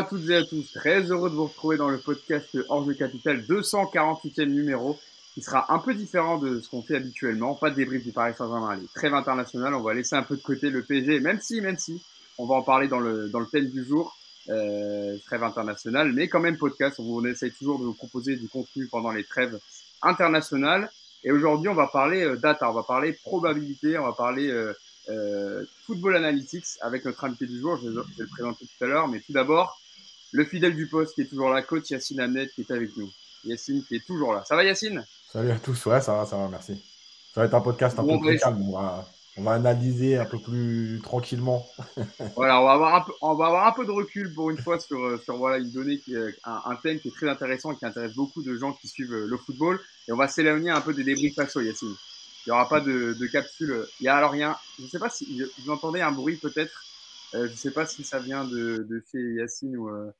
à toutes et à tous, très heureux de vous retrouver dans le podcast Hors de Capital 248e numéro, qui sera un peu différent de ce qu'on fait habituellement. Pas de débrief du Paris Saint-Germain, les trêve international, on va laisser un peu de côté le PSG, même si, même si, on va en parler dans le, dans le thème du jour, euh, trêve internationale, mais quand même podcast, on, essaye toujours de vous proposer du contenu pendant les trêves internationales. Et aujourd'hui, on va parler euh, data, on va parler probabilité, on va parler euh, euh, Football Analytics avec notre invité du jour. Je vais, le présenter tout à l'heure, mais tout d'abord, le fidèle du poste qui est toujours là, coach Yacine Ahmed qui est avec nous. Yacine qui est toujours là. Ça va Yacine? Salut à tous, ouais, ça va, ça va, merci. Ça va être un podcast un peu plus calme. On va, analyser un peu plus tranquillement. voilà, on va, avoir un peu, on va avoir un peu de recul pour une fois sur, sur voilà, une donnée, qui un, un, thème qui est très intéressant et qui intéresse beaucoup de gens qui suivent le football. Et on va s'éloigner un peu des débriefs faso, Yacine. Il n'y aura pas de, de, capsule. Il y a alors rien. Je ne sais pas si vous entendez un bruit peut-être? Euh, je ne sais pas si ça vient de, de chez Yacine ou, euh,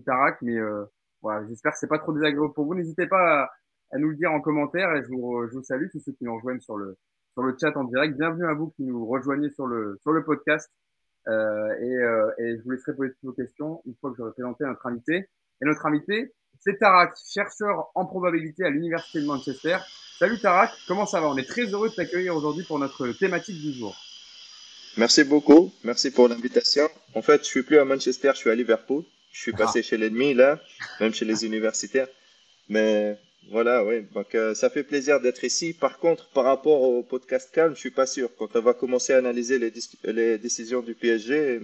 Tarak, mais euh, voilà, j'espère que c'est pas trop désagréable pour vous. N'hésitez pas à, à, nous le dire en commentaire et je vous, je vous salue tous ceux qui nous rejoignent sur le sur le chat en direct. Bienvenue à vous qui nous rejoignez sur le sur le podcast. Euh, et, euh, et, je vous laisserai poser toutes vos questions une fois que j'aurai présenté notre invité. Et notre invité, c'est Tarak, chercheur en probabilité à l'Université de Manchester. Salut Tarak, comment ça va? On est très heureux de t'accueillir aujourd'hui pour notre thématique du jour. Merci beaucoup, merci pour l'invitation. En fait, je suis plus à Manchester, je suis à Liverpool. Je suis passé ah. chez l'ennemi là, même chez les universitaires. Mais voilà, oui. Donc euh, ça fait plaisir d'être ici. Par contre, par rapport au podcast calme, je suis pas sûr. Quand on va commencer à analyser les, les décisions du PSG,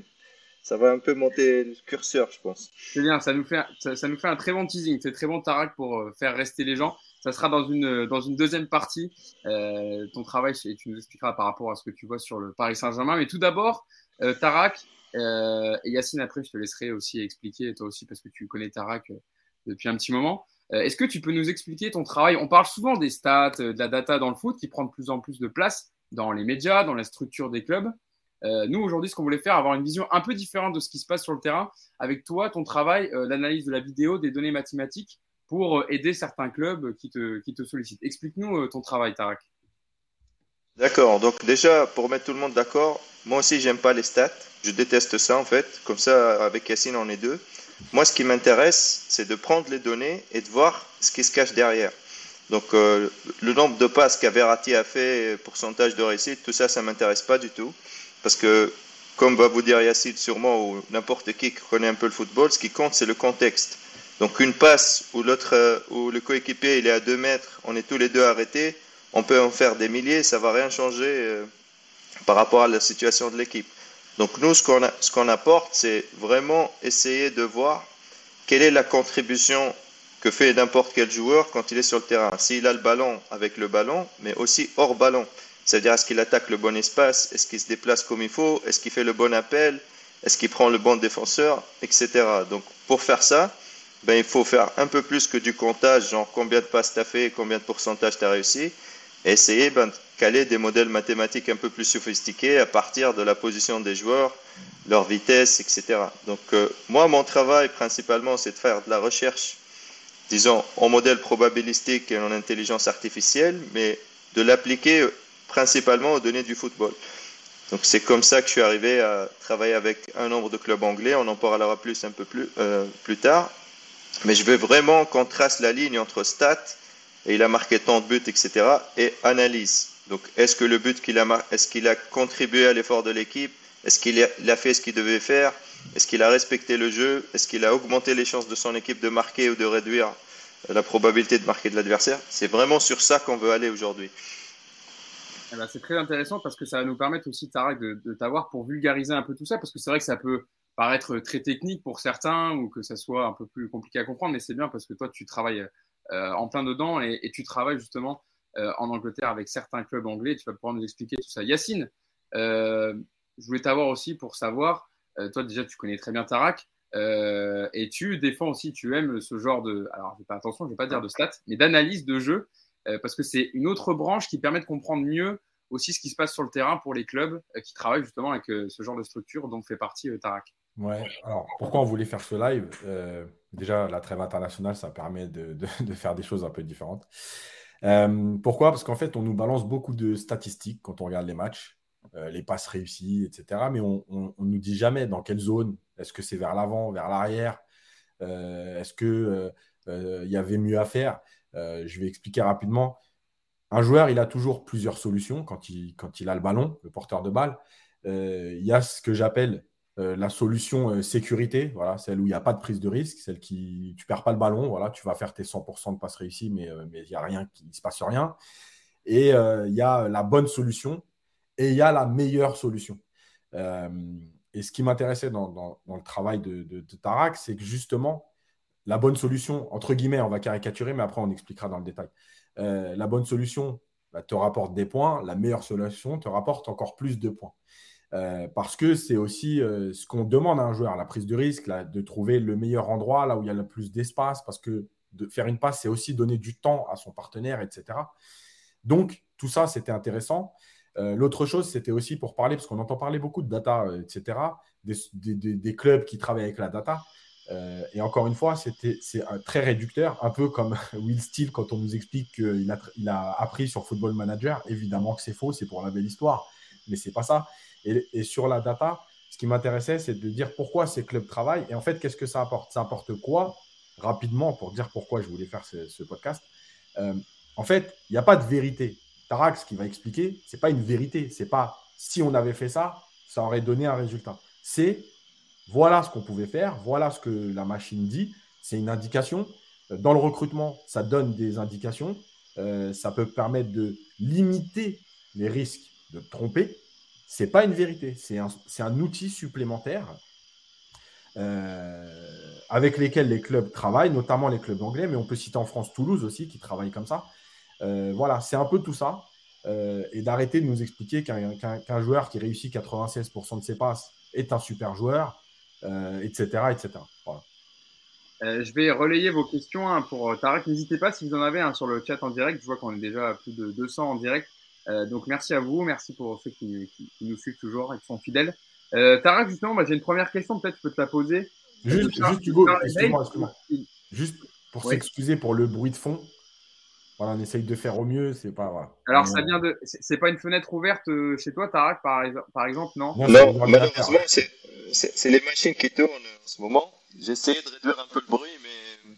ça va un peu monter le curseur, je pense. C'est bien, ça nous fait ça, ça, nous fait un très bon teasing. C'est très bon Tarak pour euh, faire rester les gens ça sera dans une, dans une deuxième partie. Euh, ton travail, et tu nous expliqueras par rapport à ce que tu vois sur le Paris Saint-Germain. Mais tout d'abord, euh, Tarak, euh, et Yacine, après, je te laisserai aussi expliquer, toi aussi, parce que tu connais Tarak euh, depuis un petit moment. Euh, est-ce que tu peux nous expliquer ton travail? On parle souvent des stats, de la data dans le foot qui prend de plus en plus de place dans les médias, dans la structure des clubs. nous, aujourd'hui, ce qu'on voulait faire, avoir une vision un peu différente de ce qui se passe sur le terrain. Avec toi, ton travail, l'analyse de la vidéo, des données mathématiques, pour euh, aider certains clubs qui te, qui te sollicitent. Explique-nous euh, ton travail, Tarak. D'accord. Donc déjà, pour mettre tout le monde d'accord, moi aussi, j'aime pas les stats. Je déteste ça, en fait. Comme ça, avec Yacine, on est deux. Moi, ce qui m'intéresse, c'est de prendre les données et de voir ce qui se cache derrière. Donc, euh, le nombre de passes qu'Averati a fait, pourcentage de réussite, tout ça, ça m'intéresse pas du tout. Parce que, comme va vous dire Yacine sûrement, ou n'importe qui qui connaît un peu le football, ce qui compte, c'est le contexte. Donc une passe où l'autre, euh, où le coéquipier il est à 2 mètres, on est tous les deux arrêtés, on peut en faire des milliers, ça va rien changer euh, par rapport à la situation de l'équipe. Donc nous, ce qu'on, apporte, c'est vraiment essayer de voir quelle est la contribution que fait n'importe quel joueur quand il est sur le terrain. S'il a le ballon avec le ballon, mais aussi hors ballon. C'est-à-dire, est-ce qu'il attaque le bon espace? Est-ce qu'il se déplace comme il faut? Est-ce qu'il fait le bon appel? Est-ce qu'il prend le bon défenseur? Etc. Donc, pour faire ça, ben, il faut faire un peu plus que du comptage, genre combien de passes tu as fait, combien de pourcentage tu as réussi, essayer de caler des modèles mathématiques un peu plus sophistiqués à partir de la position des joueurs, leur vitesse, etc. Donc euh, moi, mon travail principalement, c'est de faire de la recherche, disons, en modèle probabilistique et en intelligence artificielle, mais de l'appliquer euh, principalement aux données du football. Donc c'est comme ça que je suis arrivé à travailler avec un nombre de clubs anglais. On en parlera plus un peu plus, euh, plus tard. Mais je veux vraiment qu'on trace la ligne entre stats, et il a marqué tant de buts, etc., et analyse. Donc, est-ce que le but qu'il a, est-ce qu'il a contribué à l'effort de l'équipe? Est-ce qu'il a, fait ce qu'il devait faire? Est-ce qu'il a respecté le jeu? Est-ce qu'il a augmenté les chances de son équipe de marquer ou de réduire la probabilité de marquer de l'adversaire? C'est vraiment sur ça qu'on veut aller aujourd'hui. Eh ben, c'est très intéressant parce que ça va nous permettre aussi, Tarek, de, de t'avoir pour vulgariser un peu tout ça, parce que c'est vrai que ça peut paraître très technique pour certains ou que ça soit un peu plus compliqué à comprendre, mais c'est bien parce que toi, tu travailles euh, en plein dedans et, tu travailles justement euh, en Angleterre avec certains clubs anglais. Tu vas pouvoir nous expliquer tout ça. Yacine, euh, je voulais t'avoir aussi pour savoir, toi déjà, tu connais très bien Tarak. et tu défends aussi, tu aimes ce genre de, alors je pas attention, je vais pas dire de stats, mais d'analyse de jeu, parce que c'est une autre branche qui permet de comprendre mieux aussi ce qui se passe sur le terrain pour les clubs qui travaillent justement avec ce genre de structure dont fait partie Tarak. Ouais, alors pourquoi on voulait faire ce live euh, Déjà, la trêve internationale, ça permet de, faire des choses un peu différentes. Euh, pourquoi? Parce qu'en fait, on nous balance beaucoup de statistiques quand on regarde les matchs, euh, les passes réussies, etc. Mais on ne nous dit jamais dans quelle zone Est-ce que c'est vers l'avant, vers l'arrière? Est-ce qu'il il y avait mieux à faire? Je vais expliquer rapidement. Un joueur, il a toujours plusieurs solutions quand il, quand il a le ballon, le porteur de balle. il y a ce que j'appelle euh, la solution euh, sécurité, voilà, celle où il n'y a pas de prise de risque, celle qui tu perds pas le ballon, voilà, tu vas faire tes 100% de passes réussies, mais euh, mais il n'y a rien qui se passe rien. Et il y a la bonne solution et il y a la meilleure solution. et ce qui m'intéressait dans, le travail de, de, Tarak, c'est que justement, la bonne solution, entre guillemets, on va caricaturer, mais après on expliquera dans le détail. la bonne solution bah, te rapporte des points, la meilleure solution te rapporte encore plus de points. Euh, parce que c'est aussi euh, ce qu'on demande à un joueur, la prise de risque, de trouver le meilleur endroit, là où il y a le plus d'espace, parce que faire une passe, c'est aussi donner du temps à son partenaire, etc. Donc, tout ça, c'était intéressant. Euh, l'autre chose, c'était aussi pour parler, parce qu'on entend parler beaucoup de data, etc., des, clubs qui travaillent avec la data. et encore une fois, c'est très réducteur, un peu comme Will Steele quand on nous explique qu'il a, il a appris sur Football Manager. Évidemment que c'est faux, c'est pour la belle histoire, mais c'est pas ça. Et, sur la data, ce qui m'intéressait, c'est de dire pourquoi ces clubs travaillent et en fait, qu'est-ce que ça apporte? Ça apporte quoi? Rapidement, pour dire pourquoi je voulais faire ce, podcast. Euh, en fait, il n'y a pas de vérité. Tarak, ce qu'il va expliquer, ce n'est pas une vérité. C'est pas si on avait fait ça, ça aurait donné un résultat. C'est voilà ce qu'on pouvait faire, voilà ce que la machine dit. C'est une indication. Dans le recrutement, ça donne des indications. Euh, ça peut permettre de limiter les risques de tromper n'est pas une vérité, c'est un, outil supplémentaire euh, avec lesquels les clubs travaillent, notamment les clubs anglais, mais on peut citer en France Toulouse aussi qui travaille comme ça. Euh, voilà, c'est un peu tout ça. Euh, et d'arrêter de nous expliquer qu'un joueur qui réussit 96% de ses passes est un super joueur, etc. etc. je vais relayer vos questions hein, pour Tarek. N'hésitez pas si vous en avez un sur le chat en direct. Je vois qu'on est déjà à plus de 200 en direct. Euh, donc merci à vous, merci pour ceux qui, nous suivent toujours et qui sont fidèles. Euh, Tarak, justement, j'ai une première question, peut-être je peux te la poser. Juste, juste Hugo, excuse-moi, Juste pour s'excuser pour le bruit de fond. Voilà, on essaye de faire au mieux, c'est pas. Voilà. Alors, ça vient de. C'est pas une fenêtre ouverte euh, chez toi, Tarak, par, par exemple, non? Non, malheureusement, c'est les machines qui tournent en ce moment. J'ai essayé de réduire un peu le bruit, mais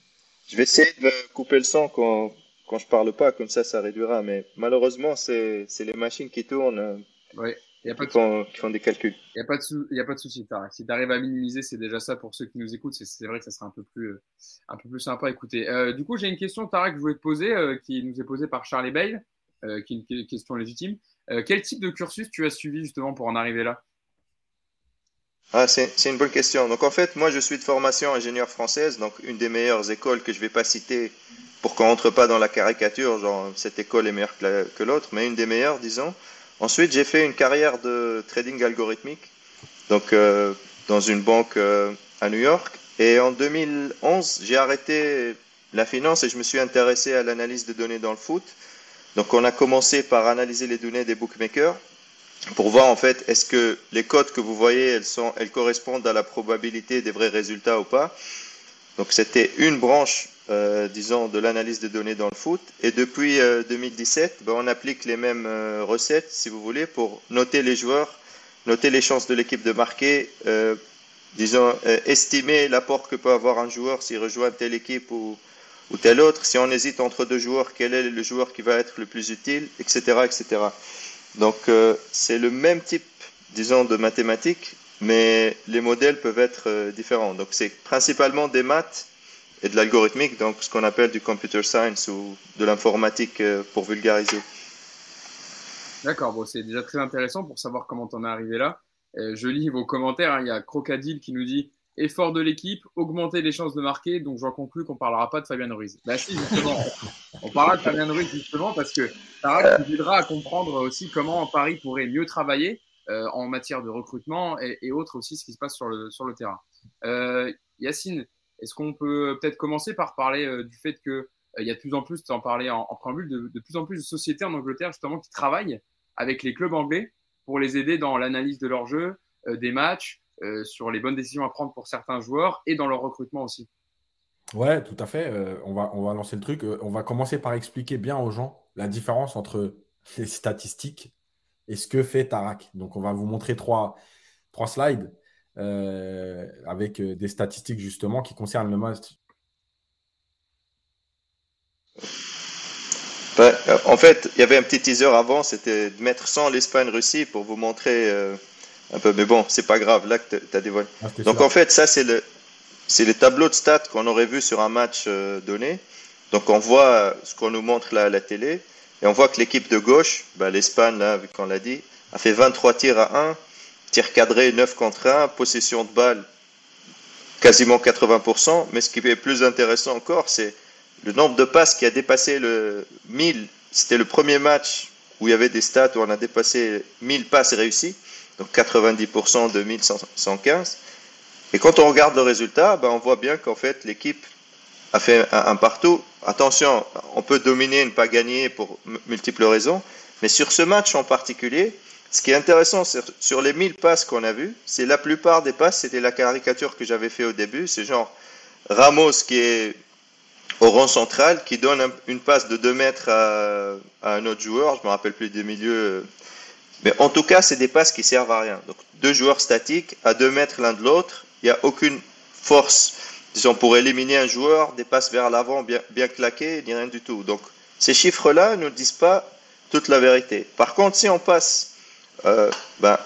je vais essayer de couper le son quand, quand je parle pas, comme ça, ça réduira. Mais malheureusement, c'est les machines qui tournent. Euh, oui. Y a pas qui, font, qui, font, des calculs. Il n'y a pas de, a pas de souci, Si tu arrives à minimiser, c'est déjà ça pour ceux qui nous écoutent. C'est vrai que ça sera un peu plus, un peu plus sympa à écouter. Euh, du coup, j'ai une question, Tara, que je voulais te poser, euh, qui nous est posée par Charlie Bale, qui est une question légitime. quel type de cursus tu as suivi justement pour en arriver là? Ah, c'est une bonne question. Donc en fait, moi je suis de formation ingénieur française, donc une des meilleures écoles que je ne vais pas citer pour qu'on rentre pas dans la caricature, genre cette école est meilleure que l'autre, mais une des meilleures, disons. Ensuite, j'ai fait une carrière de trading algorithmique, donc euh, dans une banque euh, à New York. Et en 2011, j'ai arrêté la finance et je me suis intéressé à l'analyse de données dans le foot. Donc, on a commencé par analyser les données des bookmakers pour voir en fait est-ce que les codes que vous voyez, elles, sont, elles correspondent à la probabilité des vrais résultats ou pas. Donc, c'était une branche euh, disons, de l'analyse de données dans le foot. Et depuis 2017, euh, ben, on applique les mêmes euh, recettes, si vous voulez, pour noter les joueurs, noter les chances de l'équipe de marquer, disons, estimer l'apport que peut avoir un joueur s'il rejoint telle équipe ou, ou telle autre. Si on hésite entre deux joueurs, quel est le joueur qui va être le plus utile, etc. etc. Donc, c'est le même type, disons, de mathématiques, mais les modèles peuvent être différents. Donc, c'est principalement des maths et de l'algorithmique, donc ce qu'on appelle du computer science ou de l'informatique euh, pour vulgariser. D'accord, bon, c'est déjà très intéressant pour savoir comment on est arrivé là. Euh, je lis vos commentaires, hein. il y a Crocadile qui nous dit effort de l'équipe, augmenter les chances de marquer, donc j'en conclus qu'on ne parlera pas de Fabien Ruiz. Bah si, justement, on parlera de Fabien Ruiz justement parce que ça aidera à comprendre aussi comment Paris pourrait mieux travailler euh, en matière de recrutement et, autres aussi ce qui se passe sur le, terrain. Euh, Yacine, est-ce qu'on peut peut-être commencer par parler euh, du fait qu'il euh, y a de plus en plus, tu en parlais en, préambule, de, plus en plus de sociétés en Angleterre justement qui travaillent avec les clubs anglais pour les aider dans l'analyse de leur jeu, des matchs, sur les bonnes décisions à prendre pour certains joueurs et dans leur recrutement aussi. Ouais, tout à fait. on, va, on va lancer le truc. on va commencer par expliquer bien aux gens la différence entre les statistiques et ce que fait Tarak. Donc, on va vous montrer trois, trois slides. avec des statistiques justement qui concernent le match en fait, il y avait un petit teaser avant, c'était de mettre sans l'Espagne-Russie pour vous montrer euh, un peu. Mais bon, c'est pas grave, là que tu as dévoilé. Ah, Donc en fait, ça, c'est le, c'est les tableaux de stats qu'on aurait vu sur un match euh, donné. Donc on voit ce qu'on nous montre là à la télé. Et on voit que l'équipe de gauche, bah, l'Espagne, là, vu qu'on l'a dit, a fait 23 tirs à 1, tirs cadrés 9 contre 1, possession de balle quasiment 80%. Mais ce qui est plus intéressant encore, c'est le nombre de passes qui a dépassé le 1000, c'était le premier match où il y avait des stats où on a dépassé 1000 passes réussies, donc 90% de 1115. Et quand on regarde le résultat, ben on voit bien qu'en fait l'équipe a fait un, partout. Attention, on peut dominer et ne pas gagner pour multiples raisons, mais sur ce match en particulier, ce qui est intéressant sur les 1000 passes qu'on a vues, c'est la plupart des passes, c'était la caricature que j'avais fait au début, c'est genre Ramos qui est au rang central qui donne une passe de 2 mètres à, un autre joueur. Je me rappelle plus des milieux. Mais en tout cas, c'est des passes qui servent à rien. Donc, deux joueurs statiques à 2 mètres l'un de l'autre. Il n'y a aucune force, disons, pour éliminer un joueur, des passes vers l'avant bien, bien claquées, ni rien du tout. Donc, ces chiffres-là ne disent pas toute la vérité. Par contre, si on passe euh, ben,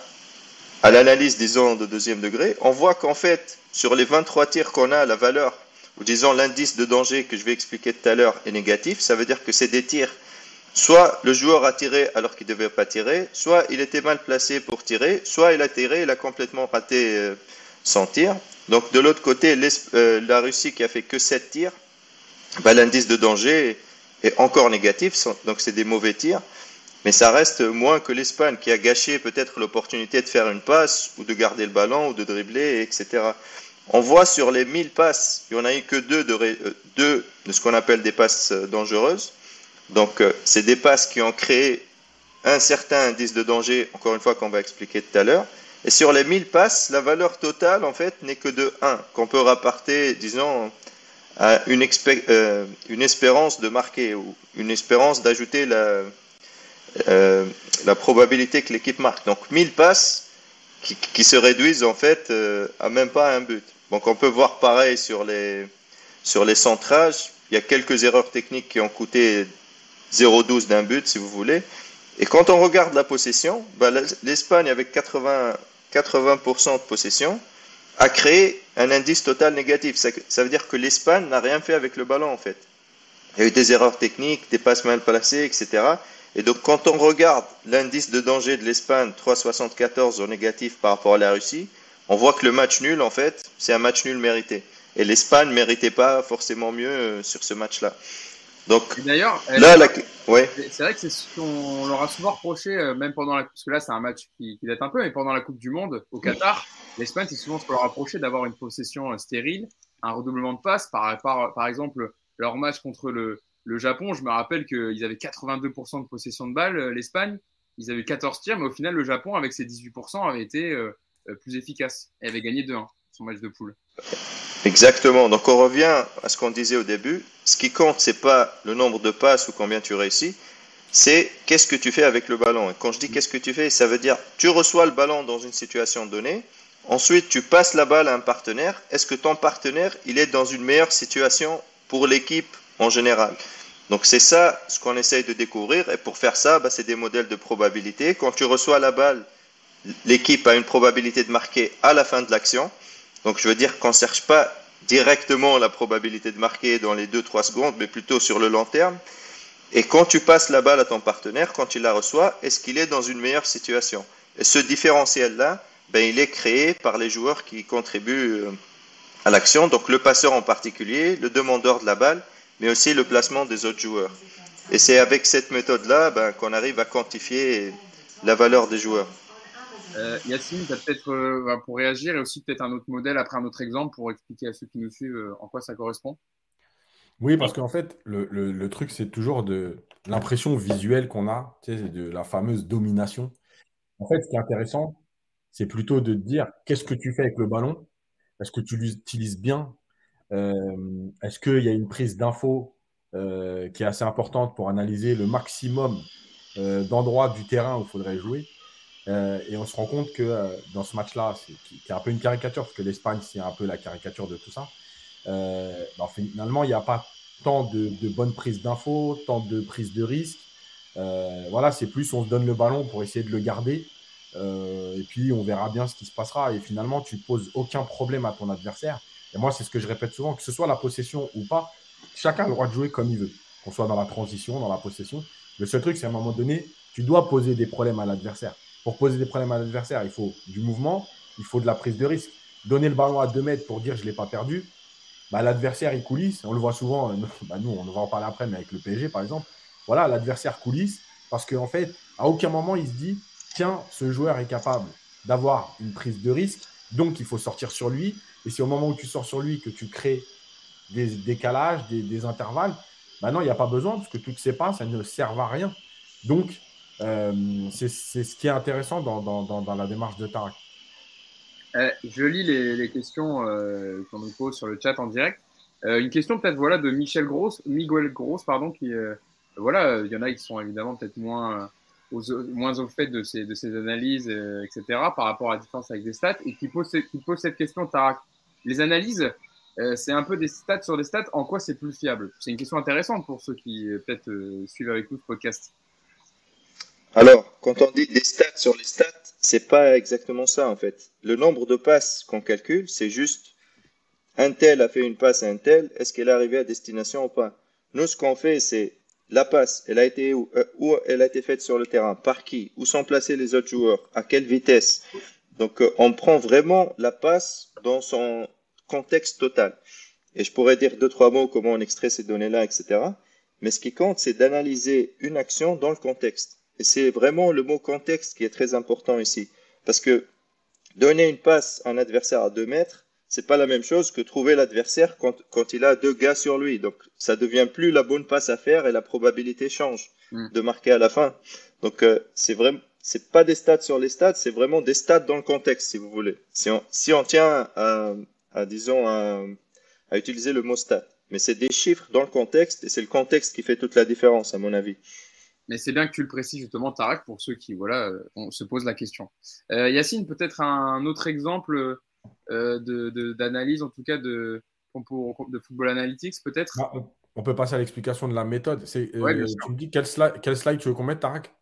à l'analyse, disons, de deuxième degré, on voit qu'en fait, sur les 23 tirs qu'on a, la valeur ou disons l'indice de danger que je vais expliquer tout à l'heure est négatif, ça veut dire que c'est des tirs. Soit le joueur a tiré alors qu'il ne devait pas tirer, soit il était mal placé pour tirer, soit il a tiré, il a complètement raté euh, son tir. Donc de l'autre côté, euh, la Russie qui a fait que 7 tirs, bah, l'indice de danger est encore négatif, donc c'est des mauvais tirs. Mais ça reste moins que l'Espagne qui a gâché peut-être l'opportunité de faire une passe ou de garder le ballon ou de dribbler, etc. On voit sur les 1000 passes, il n'y en a eu que deux de, euh, deux de ce qu'on appelle des passes dangereuses. Donc, euh, c'est des passes qui ont créé un certain indice de danger, encore une fois, qu'on va expliquer tout à l'heure. Et sur les 1000 passes, la valeur totale, en fait, n'est que de 1, qu'on peut rapporter, disons, à une, une espérance de marquer ou une espérance d'ajouter la, la probabilité que l'équipe marque. Donc, 1000 passes qui, se réduisent, en fait, à même pas un but. Donc on peut voir pareil sur les, sur les centrages. Il y a quelques erreurs techniques qui ont coûté 0,12 d'un but, si vous voulez. Et quand on regarde la possession, bah, l'Espagne, avec 80, 80% de possession, a créé un indice total négatif. Ça, veut dire que l'Espagne n'a rien fait avec le ballon, en fait. Il y a eu des erreurs techniques, des passes mal placées, etc. Et donc, quand on regarde l'indice de danger de l'Espagne, 3,74 au négatif par rapport à la Russie, on voit que le match nul, en fait, c'est un match nul mérité. Et l'Espagne ne méritait pas forcément mieux euh, sur ce match-là. Donc, d'ailleurs, là, ouais. c'est vrai que c'est ce qu'on leur a souvent reproché, euh, même pendant la, parce que là, c'est un match qui, date un peu, mais pendant la Coupe du Monde au Qatar, l'Espagne, c'est souvent ce qu'on leur a reproché d'avoir une possession euh, stérile, un redoublement de passes. Par, par, par exemple, leur match contre le, le Japon, je me rappelle qu'ils avaient 82% de possession de balle, l'Espagne. Ils avaient 14 tirs, mais au final, le Japon, avec ses 18%, avait été euh, plus efficace. Elle avait gagné 2-1 son match de poule. Exactement. Donc on revient à ce qu'on disait au début. Ce qui compte, c'est pas le nombre de passes ou combien tu réussis, c'est qu'est-ce que tu fais avec le ballon. Et quand je dis qu'est-ce que tu fais, ça veut dire tu reçois le ballon dans une situation donnée. Ensuite, tu passes la balle à un partenaire. Est-ce que ton partenaire, il est dans une meilleure situation pour l'équipe en général? Donc c'est ça ce qu'on essaye de découvrir. Et pour faire ça, bah, c'est des modèles de probabilité. Quand tu reçois la balle l'équipe a une probabilité de marquer à la fin de l'action. Donc je veux dire qu'on ne cherche pas directement la probabilité de marquer dans les 2-3 secondes, mais plutôt sur le long terme. Et quand tu passes la balle à ton partenaire, quand il la reçoit, est-ce qu'il est dans une meilleure situation? Et ce différentiel-là, ben, il est créé par les joueurs qui contribuent euh, à l'action, donc le passeur en particulier, le demandeur de la balle, mais aussi le placement des autres joueurs. Et c'est avec cette méthode-là ben, qu'on arrive à quantifier la valeur des joueurs. Euh, Yacine, peut-être euh, bah, pour réagir et aussi peut-être un autre modèle après un autre exemple pour expliquer à ceux qui nous suivent euh, en quoi ça correspond. Oui, parce qu'en fait, le, truc, c'est toujours de l'impression visuelle qu'on a, tu de la fameuse domination. En fait, ce qui est intéressant, c'est plutôt de dire qu'est-ce que tu fais avec le ballon? Est-ce que tu l'utilises bien? Est-ce qu'il y a une prise d'info qui est assez importante pour analyser le maximum d'endroits du terrain où il faudrait jouer? Euh, et on se rend compte que euh, dans ce match-là, qui, qui, est un peu une caricature, parce que l'Espagne, c'est un peu la caricature de tout ça, euh, ben, finalement, il n'y a pas tant de, de bonnes prises d'infos, tant de prises de risques. voilà, c'est plus on se donne le ballon pour essayer de le garder. et puis, on verra bien ce qui se passera. Et finalement, tu poses aucun problème à ton adversaire. Et moi, c'est ce que je répète souvent, que ce soit la possession ou pas, chacun a le droit de jouer comme il veut, qu'on soit dans la transition, dans la possession. Le seul truc, c'est à un moment donné, tu dois poser des problèmes à l'adversaire. Pour poser des problèmes à l'adversaire, il faut du mouvement, il faut de la prise de risque. Donner le ballon à 2 mètres pour dire je ne l'ai pas perdu, bah, l'adversaire il coulisse. On le voit souvent, euh, bah, nous on va en parler après, mais avec le PSG par exemple. Voilà, l'adversaire coulisse parce qu'en fait, à aucun moment il se dit tiens, ce joueur est capable d'avoir une prise de risque, donc il faut sortir sur lui. Et si au moment où tu sors sur lui que tu crées des décalages, des, intervalles, bah non, il n'y a pas besoin parce que toutes ces pas, ça ne sert à rien. Donc, c'est ce qui est intéressant dans, la démarche de Tarek. Euh, je lis les, questions euh, qu'on nous pose sur le chat en direct. Euh, une question peut-être voilà de Michel Gross, Miguel Gross pardon, qui voilà, il y en a qui sont évidemment peut-être moins moins au fait de ces, analyses, etc. par rapport à la différence avec des stats et qui pose, cette question Tarek. Les analyses, c'est un peu des stats sur des stats. En quoi c'est plus fiable? C'est une question intéressante pour ceux qui peut-être suivent avec nous ce podcast. Alors, quand on dit des stats sur les stats, c'est pas exactement ça en fait. Le nombre de passes qu'on calcule, c'est juste un tel a fait une passe à un tel, est-ce qu'elle est arrivée à destination ou pas? Nous, ce qu'on fait, c'est la passe, elle a été où, euh, où, elle a été faite sur le terrain, par qui, où sont placés les autres joueurs, à quelle vitesse? Donc, euh, on prend vraiment la passe dans son contexte total. Et je pourrais dire deux trois mots comment on extrait ces données-là, etc. Mais ce qui compte, c'est d'analyser une action dans le contexte. Et c'est vraiment le mot contexte qui est très important ici. Parce que donner une passe à un adversaire à 2 mètres, c'est pas la même chose que trouver l'adversaire quand, quand, il a deux gars sur lui. Donc, ça devient plus la bonne passe à faire et la probabilité change mm. de marquer à la fin. Donc, euh, c'est vraiment, c'est pas des stats sur les stats, c'est vraiment des stats dans le contexte, si vous voulez. Si on, si on tient à, à disons, à, à utiliser le mot stat. Mais c'est des chiffres dans le contexte et c'est le contexte qui fait toute la différence, à mon avis. Mais c'est bien que tu le précises justement, Tarak, pour ceux qui voilà, euh, on se posent la question. Euh, Yacine, peut-être un autre exemple euh, d'analyse, en tout cas de, de Football Analytics, peut-être? Bah, On peut passer à l'explication de la méthode. tu me dis quel slide, quel slide tu veux qu'on mette, Tarak?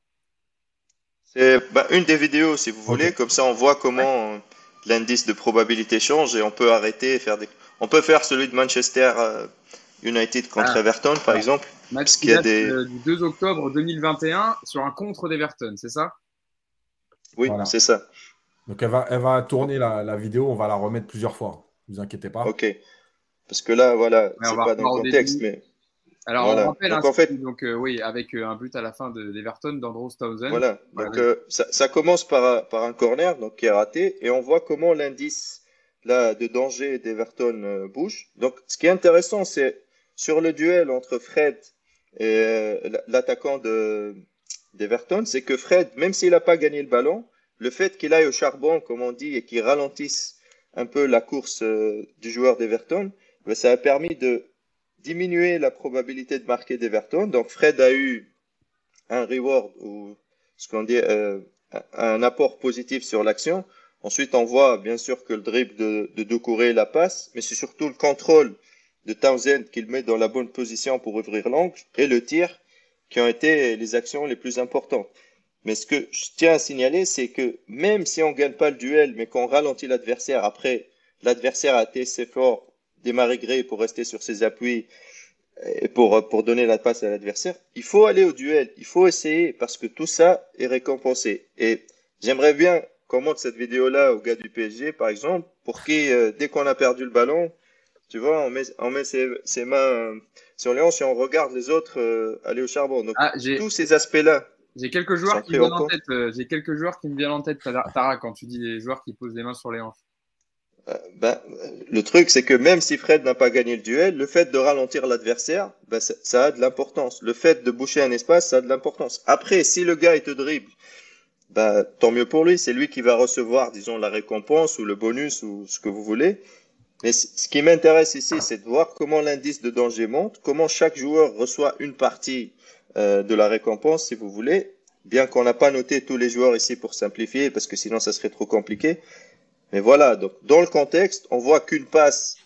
C'est bah, une des vidéos, si vous voulez. Comme ça, on voit comment l'indice de probabilité change et on peut arrêter et faire des. On peut faire celui de Manchester United contre ah. Everton, par exemple. Match qui date des... du 2 octobre 2021 sur un contre d'Everton, c'est ça? Oui, c'est ça. Donc elle va, elle va tourner la, la, vidéo, on va la remettre plusieurs fois. Ne vous inquiétez pas. Ok. Parce que là, voilà, c'est pas dans le contexte, mais. Alors, on rappelle donc, en fait... donc euh, oui, avec euh, un but à la fin d'Everton d'Andros Townsend. Voilà, donc euh, ça, ça, commence par, par un corner donc, qui est raté et on voit comment l'indice là, de danger d'Everton bouge. Donc, ce qui est intéressant, c'est sur le duel entre Fred et euh, l'attaquant de d'Everton, c'est que Fred, même s'il n'a pas gagné le ballon, le fait qu'il aille au charbon, comme on dit, et qu'il ralentisse un peu la course euh, du joueur d'Everton, ben, ça a permis de diminuer la probabilité de marquer d'Everton. Donc Fred a eu un reward ou ce qu'on dit euh, un apport positif sur l'action. Ensuite, on voit bien sûr que le dribble de, de Doucouré la passe, mais c'est surtout le contrôle de Townsend qu'il met dans la bonne position pour ouvrir l'angle et le tir qui ont été les actions les plus importantes. Mais ce que je tiens à signaler, c'est que même si on gagne pas le duel, mais qu'on ralentit l'adversaire, après, l'adversaire a été assez fort, démarrer gré pour rester sur ses appuis et pour, pour donner la passe à l'adversaire, il faut aller au duel, il faut essayer parce que tout ça est récompensé. Et j'aimerais bien qu'on montre cette vidéo-là au gars du PSG, par exemple, pour qui, euh, dès qu'on a perdu le ballon, tu vois, on met, on met ses, ses mains euh, sur les hanches et on regarde les autres euh, aller au charbon. Donc, ah, tous ces aspects-là. J'ai quelques joueurs qui me viennent en tête. Euh, j'ai quelques joueurs qui me viennent en tête, Tara, quand tu dis les joueurs qui posent les mains sur les hanches. Ben, le truc, c'est que même si Fred n'a pas gagné le duel, le fait de ralentir l'adversaire, ben, ça, ça, a de l'importance. Le fait de boucher un espace, ça a de l'importance. Après, si le gars il te dribble, ben, tant mieux pour lui. C'est lui qui va recevoir, disons, la récompense ou le bonus ou ce que vous voulez. Mais ce qui m'intéresse ici, c'est de voir comment l'indice de danger monte, comment chaque joueur reçoit une partie euh, de la récompense, si vous voulez, bien qu'on n'a pas noté tous les joueurs ici pour simplifier, parce que sinon ça serait trop compliqué. Mais voilà, donc dans le contexte, on voit qu'une passe,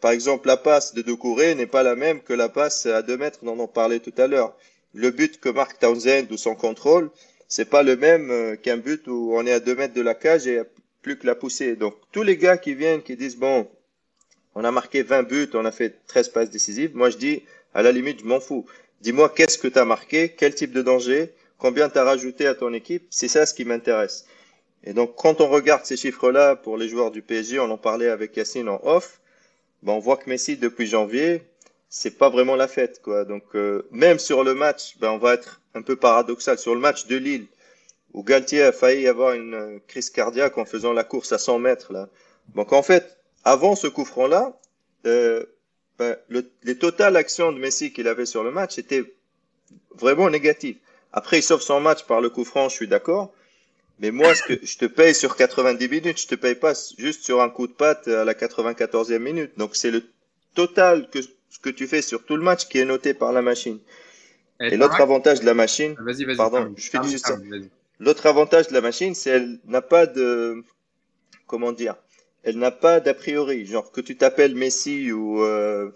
par exemple la passe de Doucouré n'est pas la même que la passe à 2 mètres dont on parlait tout à l'heure. Le but que marque Townsend ou son contrôle, c'est pas le même euh, qu'un but où on est à 2 mètres de la cage et plus que la poussée. Donc tous les gars qui viennent, qui disent, bon, on a marqué 20 buts, on a fait 13 passes décisives, moi je dis, à la limite, je m'en fous. Dis-moi qu'est-ce que tu as marqué, quel type de danger, combien tu as rajouté à ton équipe, c'est ça ce qui m'intéresse. Et donc quand on regarde ces chiffres-là pour les joueurs du PSG, on en parlait avec Yacine en off, ben, on voit que Messi depuis janvier, c'est pas vraiment la fête quoi. Donc euh, même sur le match, ben, on va être un peu paradoxal sur le match de Lille où Galtier a failli avoir une euh, crise cardiaque en faisant la course à 100 mètres là. Donc en fait, avant ce coup franc là, euh, ben, le, les totales actions de Messi qu'il avait sur le match étaient vraiment négatives. Après, il sauve son match par le coup franc, je suis d'accord. Mais moi, ce que je te paye sur 90 minutes, je te paye pas juste sur un coup de patte à la 94e minute. Donc, c'est le total que ce que tu fais sur tout le match qui est noté par la machine. Et, l'autre avantage de la machine, vas -y, vas -y, pardon, je fais juste ça. L'autre avantage de la machine, c'est elle n'a pas de, comment dire, elle n'a pas d'a priori. Genre que tu t'appelles Messi ou euh,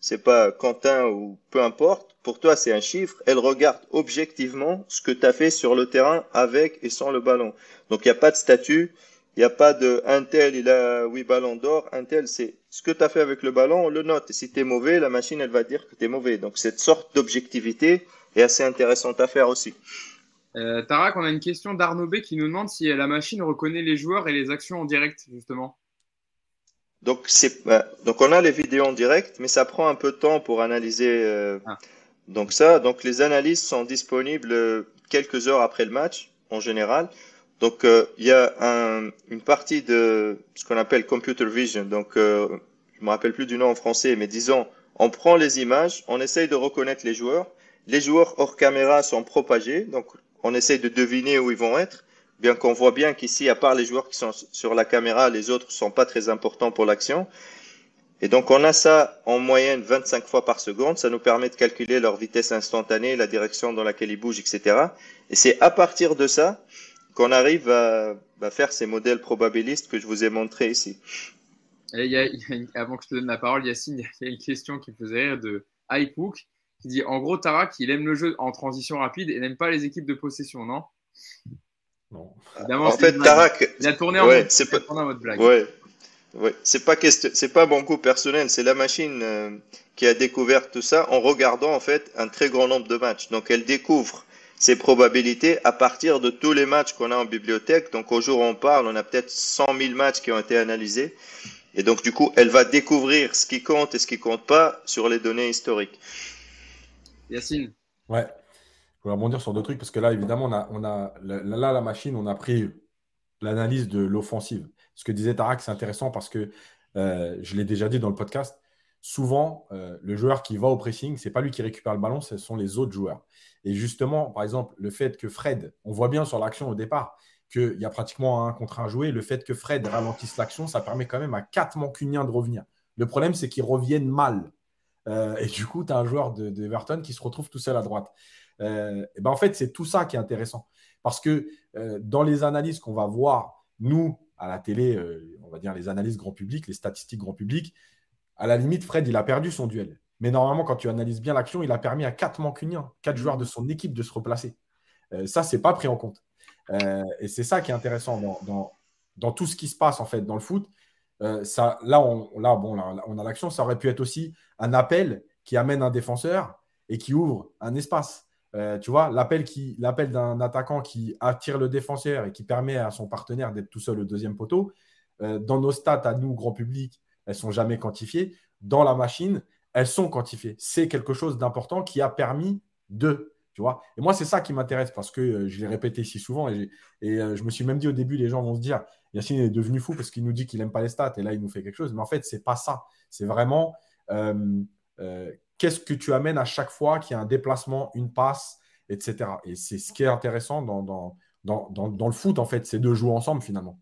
c'est pas Quentin ou peu importe, pour toi c'est un chiffre. Elle regarde objectivement ce que tu as fait sur le terrain avec et sans le ballon. Donc il n'y a pas de statut, il n'y a pas de un tel il a huit ballons d'or, un tel c'est ce que tu as fait avec le ballon, on le note. Et si tu es mauvais, la machine elle va dire que tu es mauvais. Donc cette sorte d'objectivité est assez intéressante à faire aussi. Euh, Tarak, on a une question d'Arnaud B qui nous demande si la machine reconnaît les joueurs et les actions en direct, justement. Donc, bah, donc on a les vidéos en direct, mais ça prend un peu de temps pour analyser. Euh, ah. Donc ça, donc les analyses sont disponibles euh, quelques heures après le match, en général. Donc euh, il y a un, une partie de ce qu'on appelle computer vision. Donc euh, je me rappelle plus du nom en français, mais disons, on prend les images, on essaye de reconnaître les joueurs. Les joueurs hors caméra sont propagés, donc on essaye de deviner où ils vont être, bien qu'on voit bien qu'ici, à part les joueurs qui sont sur la caméra, les autres sont pas très importants pour l'action. Et donc on a ça en moyenne 25 fois par seconde, ça nous permet de calculer leur vitesse instantanée, la direction dans laquelle ils bougent, etc. Et c'est à partir de ça qu'on arrive à, faire ces modèles probabilistes que je vous ai montrés ici. Avant que je te donne la parole, Yacine, il y a une question qui faisait rire de Hook qui dit en gros, Tarak, il aime le jeu en transition rapide et n'aime pas les équipes de possession, non? Non. en fait, Tarak. Il a tourné en, ouais, mode, blague. Ouais. Ouais, c'est pas c'est pas bon goût personnel, c'est la machine euh, qui a découvert tout ça en regardant en fait un très grand nombre de matchs. Donc elle découvre ces probabilités à partir de tous les matchs qu'on a en bibliothèque. Donc au jour où on parle, on a peut-être 100 000 matchs qui ont été analysés. Et donc du coup, elle va découvrir ce qui compte et ce qui compte pas sur les données historiques. Yacine. Ouais. Je voulais rebondir sur deux trucs parce que là, évidemment, on a, on a là, la machine, on a pris l'analyse de l'offensive. Ce que disait Tarak, c'est intéressant parce que euh, je l'ai déjà dit dans le podcast. Souvent, euh, le joueur qui va au pressing, c'est pas lui qui récupère le ballon, ce sont les autres joueurs. Et justement, par exemple, le fait que Fred, on voit bien sur l'action au départ qu'il y a pratiquement un contre un joué, le fait que Fred ralentisse l'action, ça permet quand même à quatre Mancuniens de revenir. Le problème, c'est qu'ils reviennent mal. Euh, et du coup, tu as un joueur de, de, qui se retrouve tout seul à droite. Euh, et ben en fait, c'est tout ça qui est intéressant. Parce que euh, dans les analyses qu'on va voir, nous, à la télé, on va dire les analyses grand public, les statistiques grand public, à la limite, Fred, il a perdu son duel. Mais normalement, quand tu analyses bien l'action, il a permis à quatre Mancuniens, quatre joueurs de son équipe de se replacer. ça, c'est pas pris en compte. et c'est ça qui est intéressant dans, dans, dans, tout ce qui se passe en fait dans le foot. Ça, là, on, bon, là, on a l'action. Ça aurait pu être aussi un appel qui amène un défenseur et qui ouvre un espace. Euh, tu vois, l'appel d'un attaquant qui attire le défenseur et qui permet à son partenaire d'être tout seul au deuxième poteau. Euh, dans nos stats à nous, grand public, elles sont jamais quantifiées. Dans la machine, elles sont quantifiées. C'est quelque chose d'important qui a permis de. Tu vois et moi, c'est ça qui m'intéresse parce que euh, je l'ai répété si souvent et je me suis même dit au début, les gens vont se dire Yacine est devenu fou parce qu'il nous dit qu'il n'aime pas les stats et là, il nous fait quelque chose. Mais en fait, c'est pas ça. C'est vraiment euh, euh, qu'est-ce que tu amènes à chaque fois qu'il y a un déplacement, une passe, etc. Et c'est ce qui est intéressant dans, le foot, en fait, c'est de jouer ensemble finalement.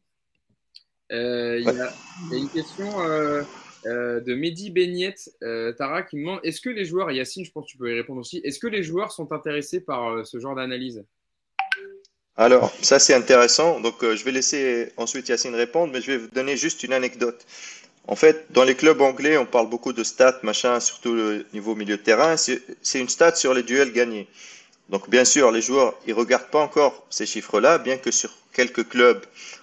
Euh, il y, a une question de Mehdi Beignette, Tara, qui me demande est-ce que les joueurs, Yacine, je pense que tu peux y répondre aussi, est-ce que les joueurs sont intéressés par ce genre d'analyse? Alors, ça c'est intéressant. Donc, je vais laisser ensuite Yacine répondre, mais je vais vous donner juste une anecdote. En fait, dans les clubs anglais, on parle beaucoup de stats, machin, surtout le niveau milieu de terrain. C'est une stat sur les duels gagnés. Donc, bien sûr, les joueurs, ils regardent pas encore ces chiffres-là, bien que sur quelques clubs,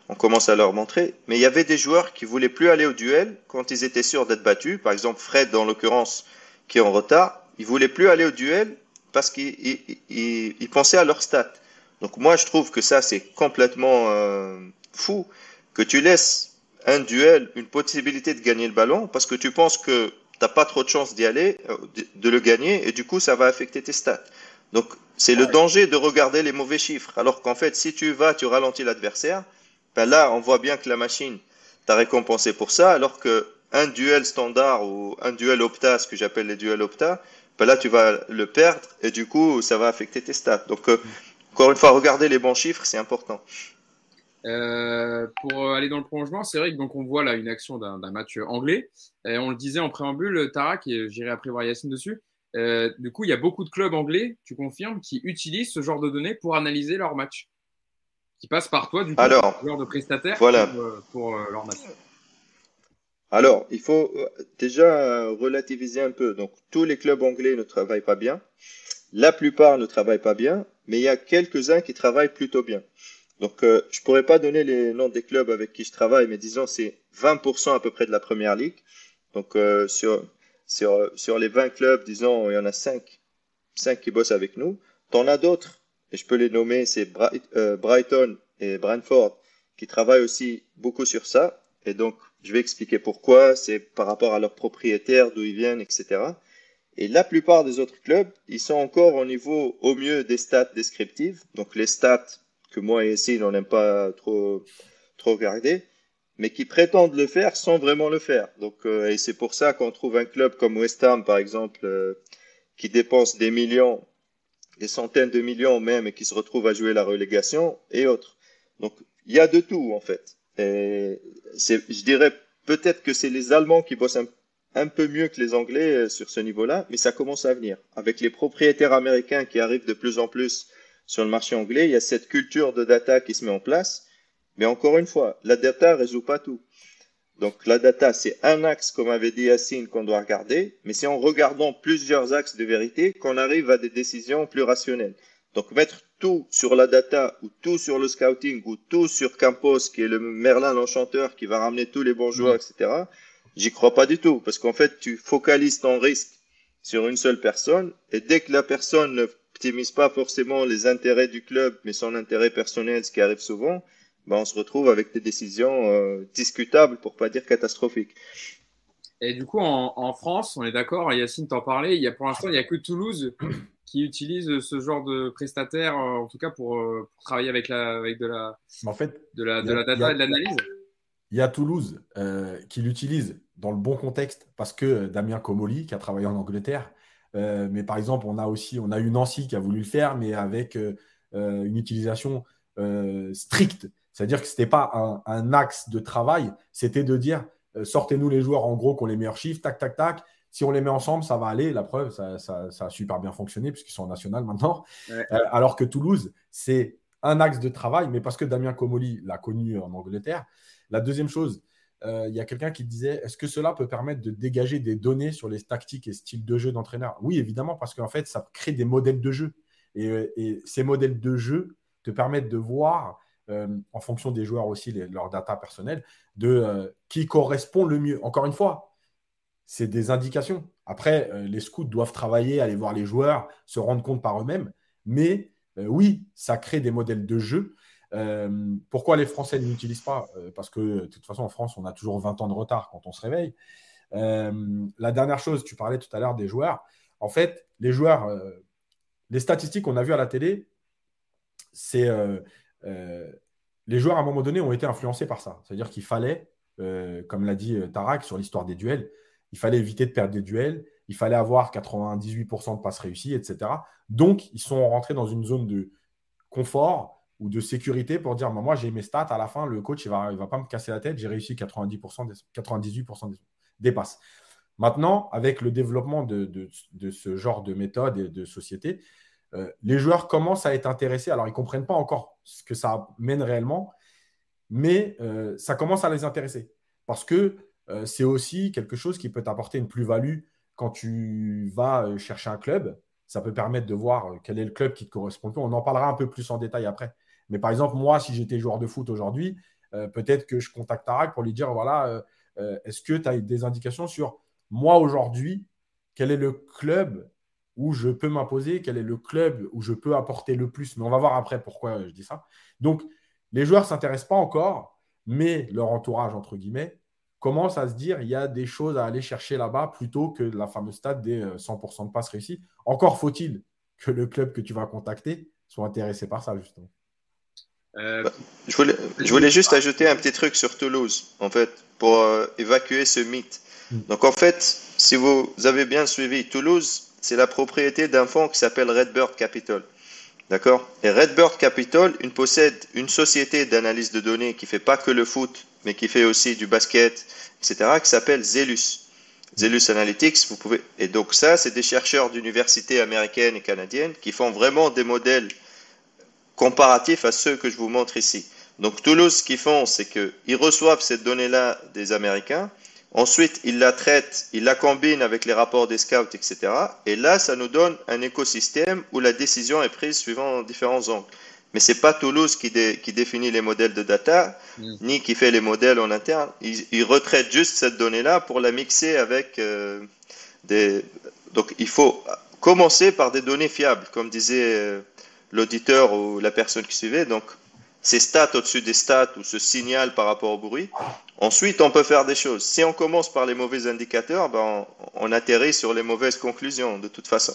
on commence à leur montrer. Mais il y avait des joueurs qui voulaient plus aller au duel quand ils étaient sûrs d'être battus. Par exemple, Fred, dans l'occurrence, qui est en retard, il voulait plus aller au duel parce qu'il pensait à leurs stats. Donc, moi, je trouve que ça, c'est complètement euh, fou que tu laisses un duel, une possibilité de gagner le ballon parce que tu penses que tu n'as pas trop de chance d'y aller, euh, de le gagner, et du coup, ça va affecter tes stats. Donc, c'est le danger de regarder les mauvais chiffres. Alors qu'en fait, si tu vas, tu ralentis l'adversaire, ben là, on voit bien que la machine t'a récompensé pour ça, alors que un duel standard ou un duel opta, ce que j'appelle les duels opta, ben là, tu vas le perdre, et du coup, ça va affecter tes stats. Donc, euh, encore une fois, regarder les bons chiffres, c'est important. Euh, pour aller dans le prolongement, c'est vrai que donc on voit là une action d'un match anglais. Et on le disait en préambule, Tarak, et j'irai après voir Yacine dessus. Euh, du coup, il y a beaucoup de clubs anglais, tu confirmes, qui utilisent ce genre de données pour analyser leur match. Qui passent par toi, du coup, Alors, genre de prestataire voilà. pour, euh, leur match. Alors, il faut déjà relativiser un peu. Donc, tous les clubs anglais ne travaillent pas bien. La plupart ne travaillent pas bien, mais il y a quelques-uns qui travaillent plutôt bien. Donc, euh, je pourrais pas donner les noms des clubs avec qui je travaille, mais disons c'est 20% à peu près de la première ligue. Donc, euh, sur, sur, sur les 20 clubs, disons, il y en a 5, 5 qui bossent avec nous. T'en as d'autres, et je peux les nommer, c'est euh, Brighton et Brentford, qui travaillent aussi beaucoup sur ça. Et donc, je vais expliquer pourquoi. C'est par rapport à leurs propriétaires, d'où ils viennent, etc. Et la plupart des autres clubs, ils sont encore au niveau, au mieux, des stats descriptives. Donc, les stats que moi et ici, on n'aime pas trop, trop regarder, mais qui prétendent le faire sans vraiment le faire. Donc, euh, et c'est pour ça qu'on trouve un club comme West Ham, par exemple, euh, qui dépense des millions, des centaines de millions même, et qui se retrouve à jouer la relégation et autres. Donc, il y a de tout, en fait. Et je dirais peut-être que c'est les Allemands qui bossent un, un, peu mieux que les Anglais euh, sur ce niveau-là, mais ça commence à venir. Avec les propriétaires américains qui arrivent de plus en plus sur le marché anglais, il y a cette culture de data qui se met en place. Mais encore une fois, la data ne résout pas tout. Donc la data, c'est un axe, comme avait dit Yacine, qu'on doit regarder, mais c'est en regardant plusieurs axes de vérité qu'on arrive à des décisions plus rationnelles. Donc mettre tout sur la data, ou tout sur le scouting, ou tout sur Campos, qui est le Merlin l'enchanteur, qui va ramener tous les bons joueurs, etc., j'y crois pas du tout, parce qu'en fait, tu focalises ton risque sur une seule personne, et dès que la personne ne optimise pas forcément les intérêts du club, mais son intérêt personnel, ce qui arrive souvent, ben on se retrouve avec des décisions euh, discutables, pour pas dire catastrophiques. Et du coup, en, France, on est d'accord, Yacine t'en parlait, il y a pour l'instant, il n'y a que Toulouse qui utilise ce genre de prestataire, euh, en tout cas pour, euh, travailler avec, la, avec de, la, en fait, de, la, de la data et de l'analyse. Il y a Toulouse qui l'utilise dans le bon contexte parce que Damien Comoli, qui a travaillé en Angleterre, euh, mais par exemple, on a aussi on a eu Nancy qui a voulu le faire, mais avec euh, euh, une utilisation stricte. C'est-à-dire que ce n'était pas un, axe de travail, c'était de dire sortez-nous les joueurs en gros qui ont les meilleurs chiffres, tac, tac, tac. Si on les met ensemble, ça va aller. La preuve, ça, a super bien fonctionné puisqu'ils sont en national maintenant. alors que Toulouse, c'est un axe de travail, mais parce que Damien Comoli l'a connu en Angleterre. La deuxième chose, euh, il y a quelqu'un qui disait est-ce que cela peut permettre de dégager des données sur les tactiques et styles de jeu d'entraîneur? Oui, évidemment, parce qu'en fait, ça crée des modèles de jeu. Et, ces modèles de jeu te permettent de voir, euh, en fonction des joueurs aussi, leurs data personnelles, de euh, qui correspond le mieux. Encore une fois, c'est des indications. Après, les scouts doivent travailler, aller voir les joueurs, se rendre compte par eux-mêmes. Mais oui, ça crée des modèles de jeu euh, pourquoi les Français ne l'utilisent pas? Euh, Parce que de toute façon, en France, on a toujours 20 ans de retard quand on se réveille. Euh, la dernière chose, tu parlais tout à l'heure des joueurs. En fait, les joueurs, les statistiques qu'on a vues à la télé, c'est les joueurs à un moment donné ont été influencés par ça. C'est-à-dire qu'il fallait, comme l'a dit Tarak sur l'histoire des duels, il fallait éviter de perdre des duels, il fallait avoir 98% de passes réussies, etc. Donc, ils sont rentrés dans une zone de confort ou de sécurité pour dire bah, moi j'ai mes stats à la fin le coach il va va pas me casser la tête j'ai réussi 90% des, 98% des, passes maintenant avec le développement de, ce genre de méthode et de société euh, les joueurs commencent à être intéressés. Alors, ils ne comprennent pas encore ce que ça mène réellement, mais euh, ça commence à les intéresser. Parce que euh, c'est aussi quelque chose qui peut t'apporter une plus-value quand tu vas chercher un club. Ça peut permettre de voir quel est le club qui te correspond On en parlera un peu plus en détail après. Mais par exemple, moi, si j'étais joueur de foot aujourd'hui, peut-être que je contacte Tarak pour lui dire voilà, est-ce que tu as des indications sur moi aujourd'hui, quel est le club où je peux m'imposer, quel est le club où je peux apporter le plus? Mais on va voir après pourquoi je dis ça. Donc, les joueurs ne s'intéressent pas encore, mais leur entourage, entre guillemets, commence à se dire il y a des choses à aller chercher là-bas plutôt que la fameuse stade des 100% euh, de passes réussies. Encore faut-il que le club que tu vas contacter soit intéressé par ça, justement. Euh, bah, je, voulais, je, voulais, juste ajouter un petit truc sur Toulouse, en fait, pour euh, évacuer ce mythe. Mm. Donc, en fait, si vous avez bien suivi, Toulouse, c'est la propriété d'un fonds qui s'appelle Redbird Capital. D'accord? Et Redbird Capital, une possède une société d'analyse de données qui fait pas que le foot, mais qui fait aussi du basket, etc., qui s'appelle Zelus. Zelus Analytics, vous pouvez. Et donc ça, c'est des chercheurs d'universités américaines et canadiennes qui font vraiment des modèles comparatifs à ceux que je vous montre ici. Donc Toulouse, ce qu'ils font, c'est qu'ils reçoivent cette donnée-là des Américains, Ensuite, il la traite, il la combine avec les rapports des scouts, etc. Et là, ça nous donne un écosystème où la décision est prise suivant différents angles. Mais c'est pas Toulouse qui, qui, définit les modèles de data, mm. ni qui fait les modèles en interne. Il, retraite juste cette donnée-là pour la mixer avec euh, des. Donc, il faut commencer par des données fiables, comme disait euh, l'auditeur ou la personne qui suivait. Donc, ces stats au-dessus des stats ou ce signal par rapport au bruit. Ensuite, on peut faire des choses. Si on commence par les mauvais indicateurs, ben, on, atterrit sur les mauvaises conclusions de toute façon.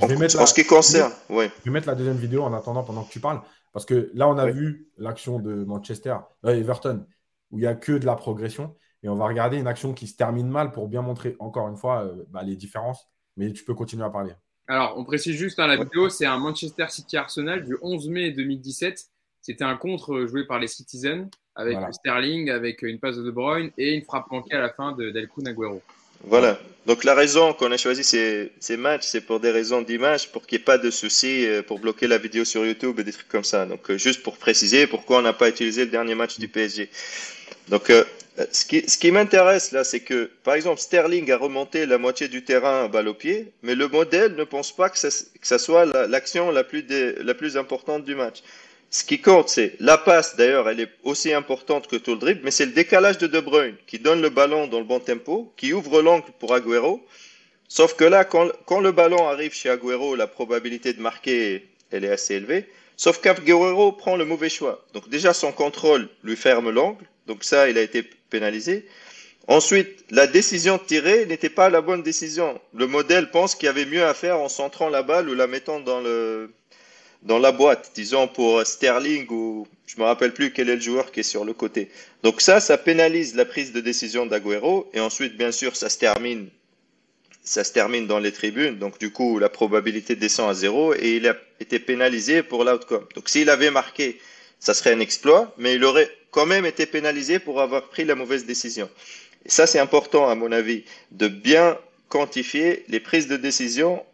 En, ce qui concerne, oui. Je vais mettre la deuxième vidéo en attendant pendant que tu parles. Parce que là, on a vu l'action de Manchester, euh, Everton, où il n'y a que de la progression. Et on va regarder une action qui se termine mal pour bien montrer encore une fois euh, bah, les différences. Mais tu peux continuer à parler. Alors, on précise juste dans la vidéo, c'est un Manchester City Arsenal du 11 mai 2017 c'était un contre joué par les Citizens avec Sterling, avec une passe de De Bruyne et une frappe manquée à la fin de Del Agüero. Voilà. Donc la raison qu'on a choisi ces, ces matchs, c'est pour des raisons d'image, pour qu'il n'y ait pas de soucis euh, pour bloquer la vidéo sur YouTube et des trucs comme ça. Donc euh, juste pour préciser pourquoi on n'a pas utilisé le dernier match du PSG. Donc euh, ce qui, ce qui m'intéresse là, c'est que par exemple Sterling a remonté la moitié du terrain à balle au pied, mais le modèle ne pense pas que ça, que ça soit l'action la, plus la plus importante du match. Ce qui compte, c'est la passe, d'ailleurs, elle est aussi importante que tout le dribble, mais c'est le décalage de De Bruyne qui donne le ballon dans le bon tempo, qui ouvre l'angle pour Agüero. Sauf que là, quand, le ballon arrive chez Agüero, la probabilité de marquer, elle est assez élevée. Sauf qu'Agüero prend le mauvais choix. Donc déjà, son contrôle lui ferme l'angle. Donc ça, il a été pénalisé. Ensuite, la décision tirer n'était pas la bonne décision. Le modèle pense qu'il y avait mieux à faire en centrant la balle ou la mettant dans le, dans la boîte, disons pour Sterling ou je me rappelle plus quel est le joueur qui est sur le côté. Donc ça, ça pénalise la prise de décision d'Aguero et ensuite, bien sûr, ça se termine, ça se termine dans les tribunes. Donc du coup, la probabilité descend à zéro et il a été pénalisé pour l'outcome. Donc s'il avait marqué, ça serait un exploit, mais il aurait quand même été pénalisé pour avoir pris la mauvaise décision. Et ça, c'est important à mon avis de bien quantifier les prises de décision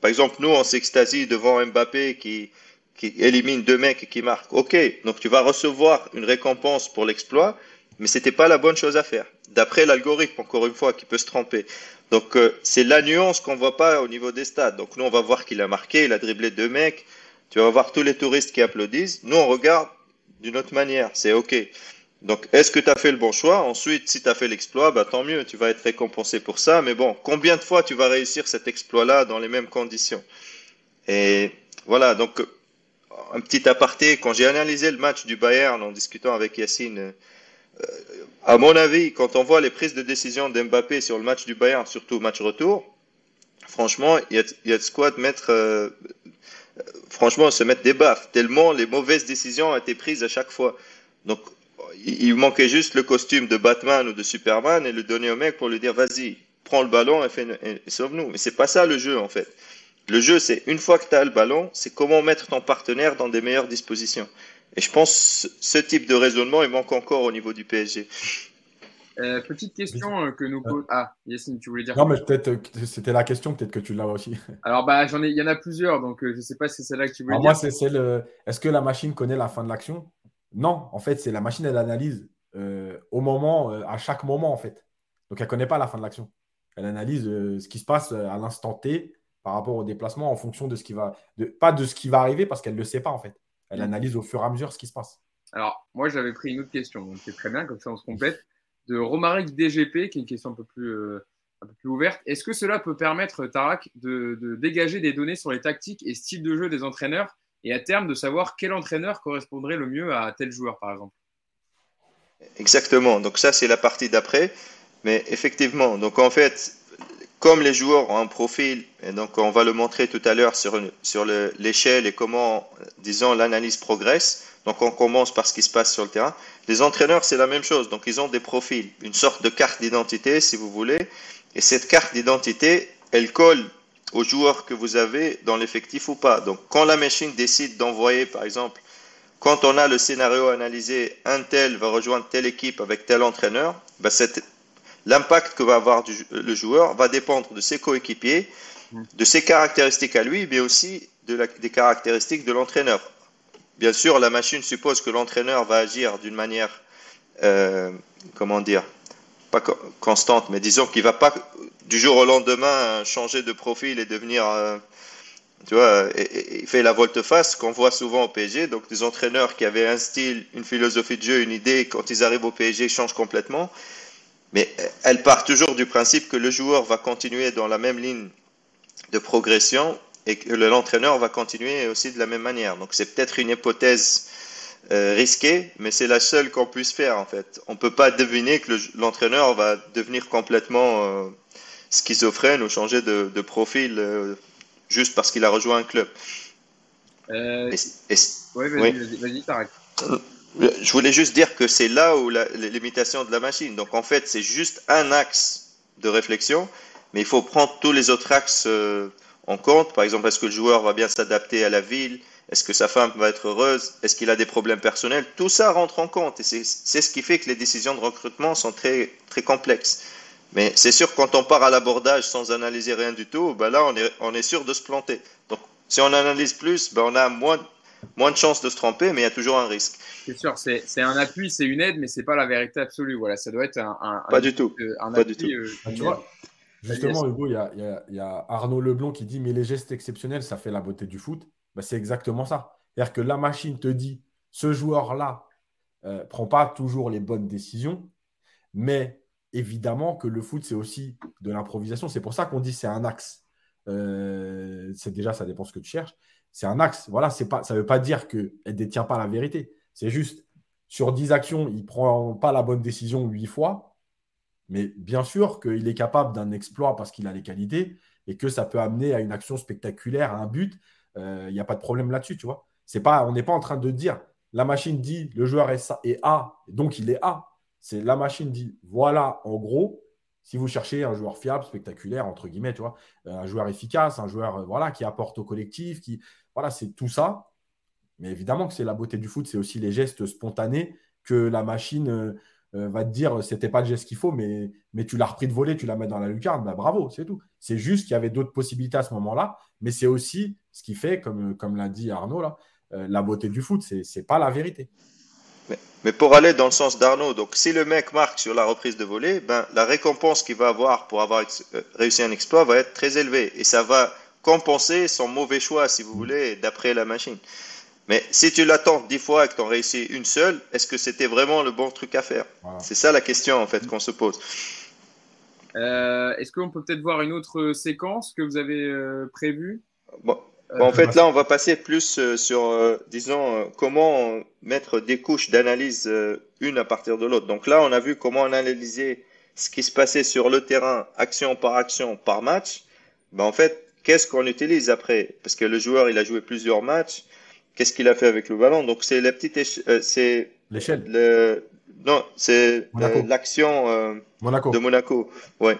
par exemple, nous, on s'extasie devant Mbappé qui, qui élimine deux mecs et qui marque. Ok, donc tu vas recevoir une récompense pour l'exploit, mais c'était pas la bonne chose à faire. D'après l'algorithme, encore une fois, qui peut se tromper. Donc euh, c'est la nuance qu'on voit pas au niveau des stades. Donc nous, on va voir qu'il a marqué, il a dribblé deux mecs. Tu vas voir tous les touristes qui applaudissent. Nous, on regarde d'une autre manière. C'est ok. Donc, est-ce que tu as fait le bon choix? Ensuite, si tu as fait l'exploit, bah, tant mieux, tu vas être récompensé pour ça. Mais bon, combien de fois tu vas réussir cet exploit-là dans les mêmes conditions? Et voilà, donc, un petit aparté, quand j'ai analysé le match du Bayern en discutant avec Yacine, euh, à mon avis, quand on voit les prises de décision d'Mbappé sur le match du Bayern, surtout match retour, franchement, il y a, y a, de quoi mettre, euh, franchement, se mettre des baffes, tellement les mauvaises décisions ont été prises à chaque fois. Donc, il manquait juste le costume de Batman ou de Superman et le donner au mec pour lui dire vas-y, prends le ballon et, sauve-nous. Mais c'est pas ça le jeu en fait. Le jeu, c'est une fois que tu as le ballon, c'est comment mettre ton partenaire dans des meilleures dispositions. Et je pense ce type de raisonnement, il manque encore au niveau du PSG. Euh, petite question que nous pose. Ah, Yacine, tu voulais dire Non, mais peut-être c'était la question, peut-être que tu l'as aussi. Alors, bah, j'en ai, il y en a plusieurs, donc je ne sais pas si c'est celle-là que tu voulais dire. Moi, c'est celle. Est-ce que la machine connaît la fin de l'action? Non, en fait, c'est la machine, elle analyse au moment, à chaque moment, en fait. Donc, elle ne connaît pas la fin de l'action. Elle analyse ce qui se passe à l'instant T par rapport au déplacement en fonction de ce qui va. De, pas de ce qui va arriver parce qu'elle ne le sait pas, en fait. Elle mm. analyse au fur et à mesure ce qui se passe. Alors, moi, j'avais pris une autre question, donc c'est très bien, comme ça on se complète. De Romaric DGP, qui est une question un peu plus, euh, un peu plus ouverte. Est-ce que cela peut permettre, Tarak, de, de, dégager des données sur les tactiques et styles de jeu des entraîneurs et à terme de savoir quel entraîneur correspondrait le mieux à tel joueur, par exemple? Exactement. Donc, ça, c'est la partie d'après. Mais effectivement, donc en fait, comme les joueurs ont un profil, et donc on va le montrer tout à l'heure sur, sur l'échelle et comment, disons, l'analyse progresse. Donc on commence par ce qui se passe sur le terrain. Les entraîneurs, c'est la même chose. Donc ils ont des profils, une sorte de carte d'identité, si vous voulez. Et cette carte d'identité, elle colle aux joueurs que vous avez dans l'effectif ou pas. Donc quand la machine décide d'envoyer, par exemple, quand on a le scénario analysé, un tel va rejoindre telle équipe avec tel entraîneur, bah cette l'impact que va avoir le joueur va dépendre de ses coéquipiers, de ses caractéristiques à lui, mais aussi de des caractéristiques de l'entraîneur. Bien sûr, la machine suppose que l'entraîneur va agir d'une manière, euh, comment dire, pas constante, mais disons qu'il va pas du jour au lendemain changer de profil et devenir, euh, tu vois, il fait la volte-face qu'on voit souvent au PSG. Donc des entraîneurs qui avaient un style, une philosophie de jeu, une idée, quand ils arrivent au PSG, ils changent complètement. Mais elle part toujours du principe que le joueur va continuer dans la même ligne de progression et que l'entraîneur va continuer aussi de la même manière. Donc c'est peut-être une hypothèse euh, risquée, mais c'est la seule qu'on puisse faire en fait. On ne peut pas deviner que l'entraîneur va devenir complètement euh, schizophrène ou changer de, de profil euh, juste parce qu'il a rejoint un club. oui, vas-y, vas-y, je voulais juste dire que c'est là où l'imitation de la machine. Donc en fait, c'est juste un axe de réflexion, mais il faut prendre tous les autres axes euh, en compte. Par exemple, est-ce que le joueur va bien s'adapter à la ville? Est-ce que sa femme va être heureuse? Est-ce qu'il a des problèmes personnels? Tout ça rentre en compte et c'est ce qui fait que les décisions de recrutement sont très, très complexes. Mais c'est sûr, quand on part à l'abordage sans analyser rien du tout, ben là, on est, on est sûr de se planter. Donc, si on analyse plus, ben on a moins, moins de chances de se tromper, mais il y a toujours un risque. C'est sûr, c'est un appui, c'est une aide, mais c'est pas la vérité absolue. Voilà, ça doit être un. pas du tout. Un pas du tout. Euh, tu vois, justement, Hugo, il y, a, Arnaud Leblond qui dit Mais les gestes exceptionnels, ça fait la beauté du foot. Bah, c'est exactement ça. C'est-à-dire que la machine te dit Ce joueur-là euh, prend pas toujours les bonnes décisions, mais évidemment que le foot, c'est aussi de l'improvisation. C'est pour ça qu'on dit c'est un axe. Euh, c'est déjà, ça dépend ce que tu cherches. C'est un axe. Voilà, pas, ça ne veut pas dire qu'elle ne détient pas la vérité. C'est juste, sur 10 actions, il ne prend pas la bonne décision 8 fois. Mais bien sûr qu'il est capable d'un exploit parce qu'il a les qualités et que ça peut amener à une action spectaculaire, à un but. Euh, il n'y a pas de problème là-dessus, on n'est pas en train de dire la machine dit le joueur est, est A, donc il est A. C'est la machine dit voilà, en gros, si vous cherchez un joueur fiable, spectaculaire, entre guillemets, tu euh, un joueur efficace, un joueur euh, voilà, qui apporte au collectif, qui voilà, c'est tout ça. Mais évidemment que c'est la beauté du foot, c'est aussi les gestes spontanés que la machine euh, euh, va te dire c'était pas le geste qu'il faut, mais, mais tu l'as repris de voler, tu la mets dans la lucarne, bah, bravo, c'est tout. C'est juste qu'il y avait d'autres possibilités à ce moment-là, mais c'est aussi ce qui fait, comme, comme l'a dit Arnaud, là, euh, la beauté du foot, c'est pas la vérité. Mais, pour aller dans le sens d'Arnaud, donc si le mec marque sur la reprise de volée, ben, la récompense qu'il va avoir pour avoir réussi un exploit va être très élevée et ça va compenser son mauvais choix, si vous voulez, d'après la machine. Mais si tu l'attends dix fois et que tu en réussis une seule, est-ce que c'était vraiment le bon truc à faire C'est ça la question en fait qu'on se pose. Euh, est-ce qu'on peut peut-être voir une autre séquence que vous avez euh, prévue? Bon. en fait, là, on va passer plus euh, sur, disons, comment mettre des couches d'analyse une à partir de l'autre. Donc là, on a vu comment analyser ce qui se passait sur le terrain, action par action, par match. Ben, en fait, qu'est-ce qu'on utilise après? Parce que le joueur, il a joué plusieurs matchs qu'est-ce qu'il a fait avec le ballon? Donc c'est la petite euh, c'est l'échelle. Le, non, c'est euh, l'action euh, de Monaco. Ouais.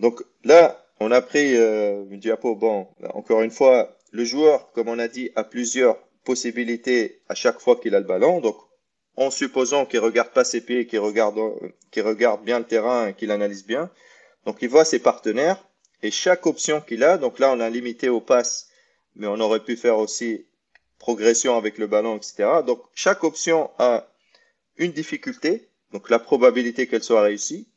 Donc là, on a pris une diapo. Bon, encore une fois, le joueur, comme on a dit, a plusieurs possibilités à chaque fois qu'il a le ballon. Donc en supposant qu'il regarde pas ses pieds, qu'il regarde, qu'il regarde bien le terrain et qu'il analyse bien. Donc il voit ses partenaires et chaque option qu'il a, donc là on a limité au pass, mais on aurait pu faire aussi progression avec le ballon, etc. Donc chaque option a une difficulté, donc la probabilité qu'elle soit réussie,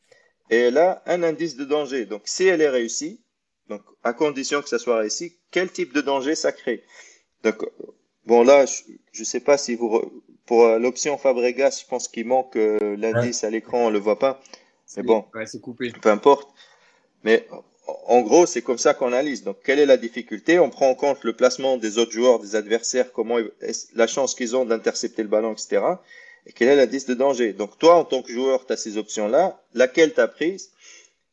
et elle a un indice de danger. Donc si elle est réussie, donc à condition que ça soit réussi, quel type de danger ça crée? Donc bon là, je ne sais pas si vous pour l'option Fabregas, je pense qu'il manque euh, l'indice à l'écran, on le voit pas. Mais bon, c'est coupé. Peu importe. Mais en gros, c'est comme ça qu'on analyse. Donc, quelle est la difficulté? On prend en compte le placement des autres joueurs, des adversaires, comment la chance qu'ils ont d'intercepter le ballon, etc. Et quel est l'indice de danger Donc, toi, en tant que joueur, tu as ces options-là. Laquelle tu as prise?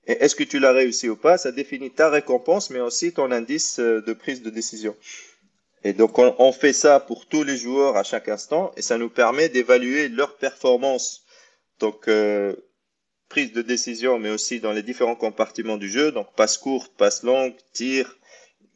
Et est-ce que tu l'as réussi ou pas? Ça définit ta récompense, mais aussi ton indice euh, de prise de décision. Et donc, on, fait ça pour tous les joueurs à chaque instant, et ça nous permet d'évaluer leur performance. Donc, euh, prise de décision, mais aussi dans les différents compartiments du jeu, donc passe courte, passe longue, tir,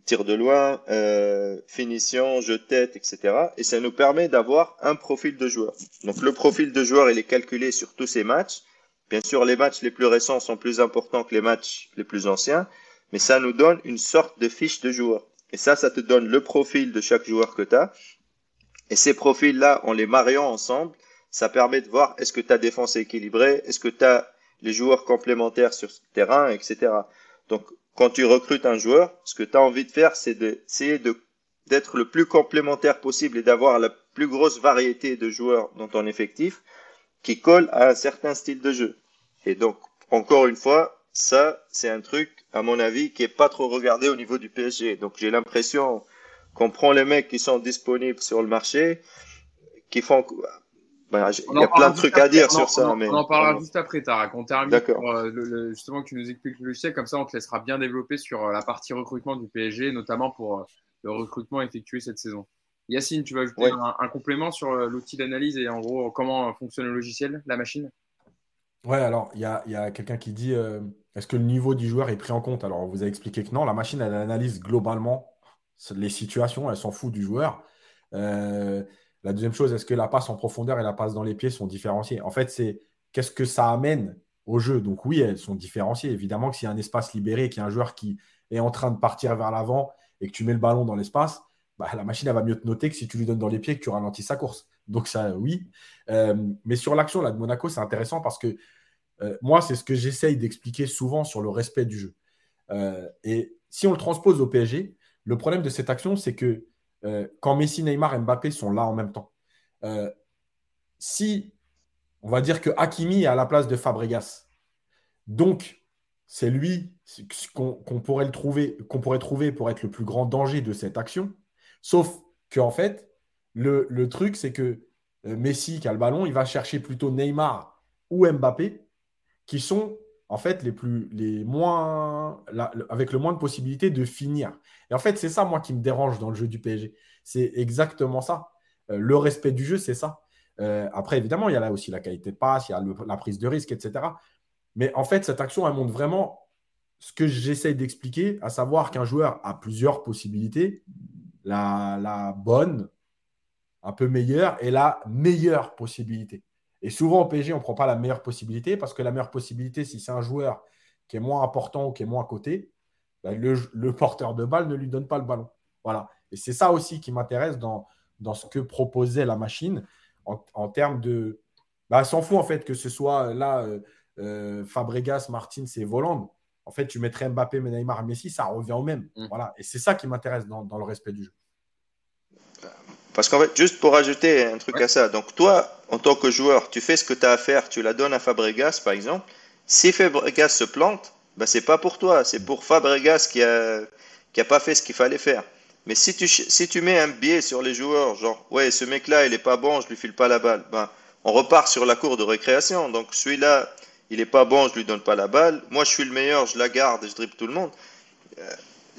tir de loin, euh, finition, jeu de tête, etc. Et ça nous permet d'avoir un profil de joueur. Donc le profil de joueur, il est calculé sur tous ces matchs. Bien sûr, les matchs les plus récents sont plus importants que les matchs les plus anciens, mais ça nous donne une sorte de fiche de joueur. Et ça, ça te donne le profil de chaque joueur que tu as. Et ces profils-là, en les mariant ensemble, ça permet de voir est-ce que ta défense est équilibrée, est-ce que tu as les joueurs complémentaires sur ce terrain, etc. Donc, quand tu recrutes un joueur, ce que tu as envie de faire, c'est d'essayer de, d'être le plus complémentaire possible et d'avoir la plus grosse variété de joueurs dans ton effectif qui colle à un certain style de jeu. Et donc, encore une fois, ça, c'est un truc, à mon avis, qui est pas trop regardé au niveau du PSG. Donc, j'ai l'impression qu'on prend les mecs qui sont disponibles sur le marché, qui font, bah, il y a plein de trucs à dire sur ça. On, mais... on en parlera juste après, Tarak. On termine pour, euh, le, justement que tu nous expliques le logiciel, comme ça on te laissera bien développer sur euh, la partie recrutement du PSG, notamment pour euh, le recrutement effectué cette saison. Yacine, tu vas ajouter un, complément sur l'outil d'analyse et en gros comment fonctionne le logiciel, la machine? Ouais, alors il y a, y a quelqu'un qui dit est-ce que le niveau du joueur est pris en compte? Alors on vous a expliqué que non, la machine elle analyse globalement les situations, elle s'en fout du joueur. Euh, la deuxième chose, est-ce que la passe en profondeur et la passe dans les pieds sont différenciées? En fait, c'est qu'est-ce que ça amène au jeu? Donc oui, elles sont différenciées. Évidemment que s'il y a un espace libéré, qu'il y a un joueur qui est en train de partir vers l'avant et que tu mets le ballon dans l'espace, bah, la machine va mieux te noter que si tu lui donnes dans les pieds et que tu ralentis sa course. Donc ça, oui. Euh, mais sur l'action de Monaco, c'est intéressant parce que euh, moi, c'est ce que j'essaye d'expliquer souvent sur le respect du jeu. Euh, et si on le transpose au PSG, le problème de cette action, c'est que euh, quand Messi, Neymar, Mbappé sont là en même temps. Euh, si on va dire que Hakimi est à la place de Fabregas, donc c'est lui qu'on pourrait le trouver, qu'on pourrait trouver pour être le plus grand danger de cette action. Sauf que fait, le, truc c'est que euh, Messi qui a le ballon, il va chercher plutôt Neymar ou Mbappé, qui sont en fait les plus les moins avec le moins de possibilités de finir. Et en fait, c'est ça moi qui me dérange dans le jeu du PSG. C'est exactement ça. Euh, le respect du jeu, c'est ça. Euh, après, évidemment, il y a là aussi la qualité de passe, il y a la prise de risque, etc. Mais en fait, cette action, elle montre vraiment ce que j'essaie d'expliquer, à savoir qu'un joueur a plusieurs possibilités. La, la bonne, un peu meilleure, et la meilleure possibilité. Et souvent au PSG, on ne prend pas la meilleure possibilité parce que la meilleure possibilité, si c'est un joueur qui est moins important ou qui est moins coté, ben, le, porteur de balle ne lui donne pas le ballon. Voilà. Et c'est ça aussi qui m'intéresse dans, dans ce que proposait la machine en, termes de. Bah, s'en fout en fait que ce soit là euh, euh, Fabregas, Martins et Voland. En fait, tu mettrais Mbappé, Neymar, Messi, ça revient au même. Mm. Voilà. Et c'est ça qui m'intéresse dans, dans, le respect du jeu. Parce qu'en fait, juste pour ajouter un truc à ça, donc toi, en tant que joueur, tu fais ce que tu as à faire, tu la donnes à Fabregas, par exemple. Si Fabregas se plante, ben, c'est pas pour toi, c'est pour Fabregas qui a, qui a pas fait ce qu'il fallait faire. Mais si tu, si tu mets un biais sur les joueurs, genre, ouais, ce mec-là, il est pas bon, je lui file pas la balle, ben, on repart sur la cour de récréation. Donc, celui-là, il est pas bon, je lui donne pas la balle. Moi, je suis le meilleur, je la garde et je dribble tout le monde.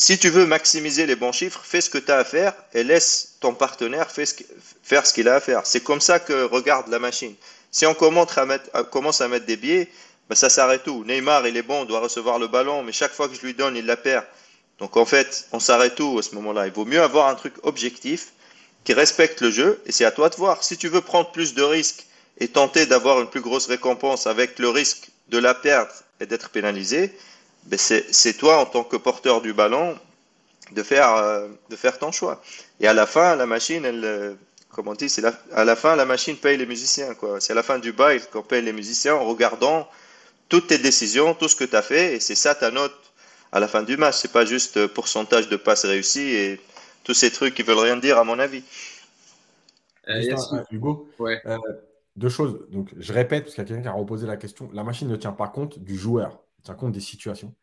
Si tu veux maximiser les bons chiffres, fais ce que tu as à faire et laisse ton partenaire faire ce qu'il a à faire. C'est comme ça que regarde la machine. Si on commence à mettre, commence à mettre des biais, ben ça s'arrête tout. Neymar, il est bon, on doit recevoir le ballon, mais chaque fois que je lui donne, il la perd. Donc en fait, on s'arrête tout à ce moment-là? Il vaut mieux avoir un truc objectif qui respecte le jeu et c'est à toi de voir. Si tu veux prendre plus de risques et tenter d'avoir une plus grosse récompense avec le risque de la perdre et d'être pénalisé, ben c'est toi en tant que porteur du ballon de faire, euh, de faire ton choix. Et à la fin, la machine, elle, euh, comment on dit, c'est à la fin, la machine paye les musiciens. C'est à la fin du bail qu'on paye les musiciens en regardant toutes tes décisions, tout ce que tu as fait, et c'est ça ta note à la fin du match. C'est pas juste pourcentage de passes réussies et tous ces trucs qui veulent rien dire, à mon avis. Euh, Hugo, euh, deux choses. Donc, je répète, parce qu'il y a quelqu'un qui a reposé la question. La machine ne tient pas compte du joueur, tient compte des situations.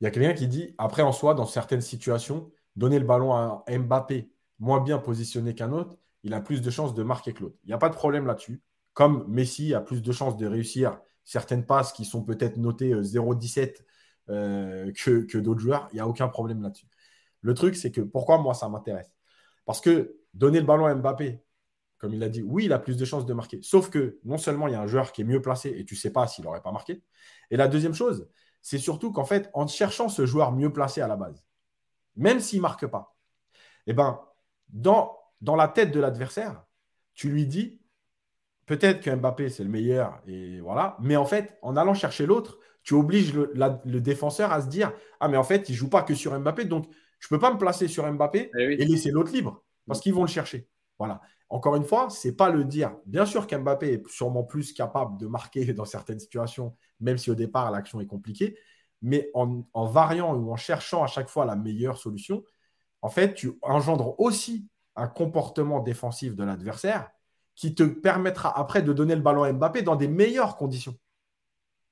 Il y a quelqu'un qui dit, après, en soi, dans certaines situations, donner le ballon à Mbappé moins bien positionné qu'un autre, il a plus de chances de marquer que l'autre. Il n'y a pas de problème là-dessus. Comme Messi a plus de chances de réussir certaines passes qui sont peut-être notées 0,17 euh, euh, que, que d'autres joueurs, il n'y a aucun problème là-dessus. Le truc, c'est que pourquoi moi ça m'intéresse? Parce que donner le ballon à Mbappé, comme il a dit, oui, il a plus de chances de marquer. Sauf que non seulement il y a un joueur qui est mieux placé et tu ne sais pas s'il n'aurait pas marqué. Et la deuxième chose, c'est surtout qu'en fait, en cherchant ce joueur mieux placé à la base, même s'il ne marque pas, eh ben, dans, dans la tête de l'adversaire, tu lui dis, peut-être que Mbappé, c'est le meilleur, et voilà, mais en fait, en allant chercher l'autre, tu obliges le, le, défenseur à se dire, ah, mais en fait, il ne joue pas que sur Mbappé, donc je ne peux pas me placer sur Mbappé eh et laisser l'autre libre, parce qu'ils vont le chercher. Voilà. Encore une fois, ce n'est pas le dire. Bien sûr qu'Mbappé est sûrement plus capable de marquer dans certaines situations, même si au départ l'action est compliquée. Mais en, variant ou en cherchant à chaque fois la meilleure solution, en fait, tu engendres aussi un comportement défensif de l'adversaire qui te permettra après de donner le ballon à Mbappé dans des meilleures conditions.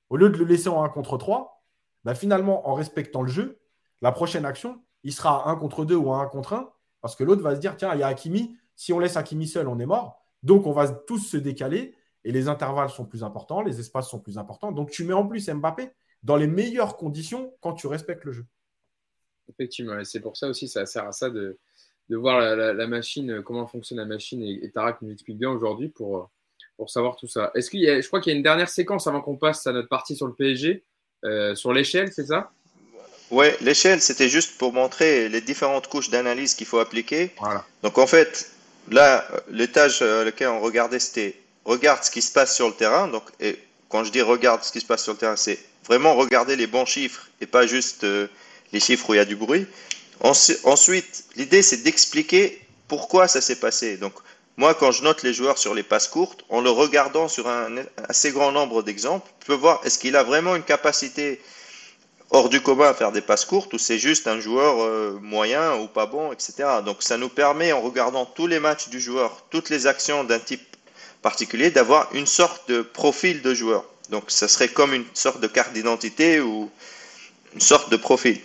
Au lieu de le laisser en 1 contre 3, bah, finalement, en respectant le jeu, la prochaine action, il sera à 1 contre 2 ou à 1 contre 1, parce que l'autre va se dire, tiens, il y a Hakimi, si on laisse Hakimi seul, on est mort. Donc, on va tous se décaler et les intervalles sont plus importants, les espaces sont plus importants. Donc, tu mets en plus Mbappé dans les meilleures conditions quand tu respectes le jeu. Effectivement, c'est pour ça aussi, ça sert à ça de, voir la, machine, comment fonctionne la machine. Et, et Tarak nous explique bien aujourd'hui pour, pour savoir tout ça. Est-ce qu'il y a, je crois qu'il y a une dernière séquence avant qu'on passe à notre partie sur le PSG, euh, sur l'échelle, c'est ça? Ouais, l'échelle, c'était juste pour montrer les différentes couches d'analyse qu'il faut appliquer. Donc en fait, Là, l'étage à lequel on regardait, c'était regarde ce qui se passe sur le terrain. Donc, et quand je dis regarde ce qui se passe sur le terrain, c'est vraiment regarder les bons chiffres et pas juste euh, les chiffres où il y a du bruit. Ensuite, l'idée, c'est d'expliquer pourquoi ça s'est passé. Donc, moi, quand je note les joueurs sur les passes courtes, en le regardant sur un assez grand nombre d'exemples, je peux voir est-ce qu'il a vraiment une capacité hors du commun à faire des passes courtes ou c'est juste un joueur euh, moyen ou pas bon, etc. Donc ça nous permet, en regardant tous les matchs du joueur, toutes les actions d'un type particulier, d'avoir une sorte de profil de joueur. Donc ça serait comme une sorte de carte d'identité ou une sorte de profil.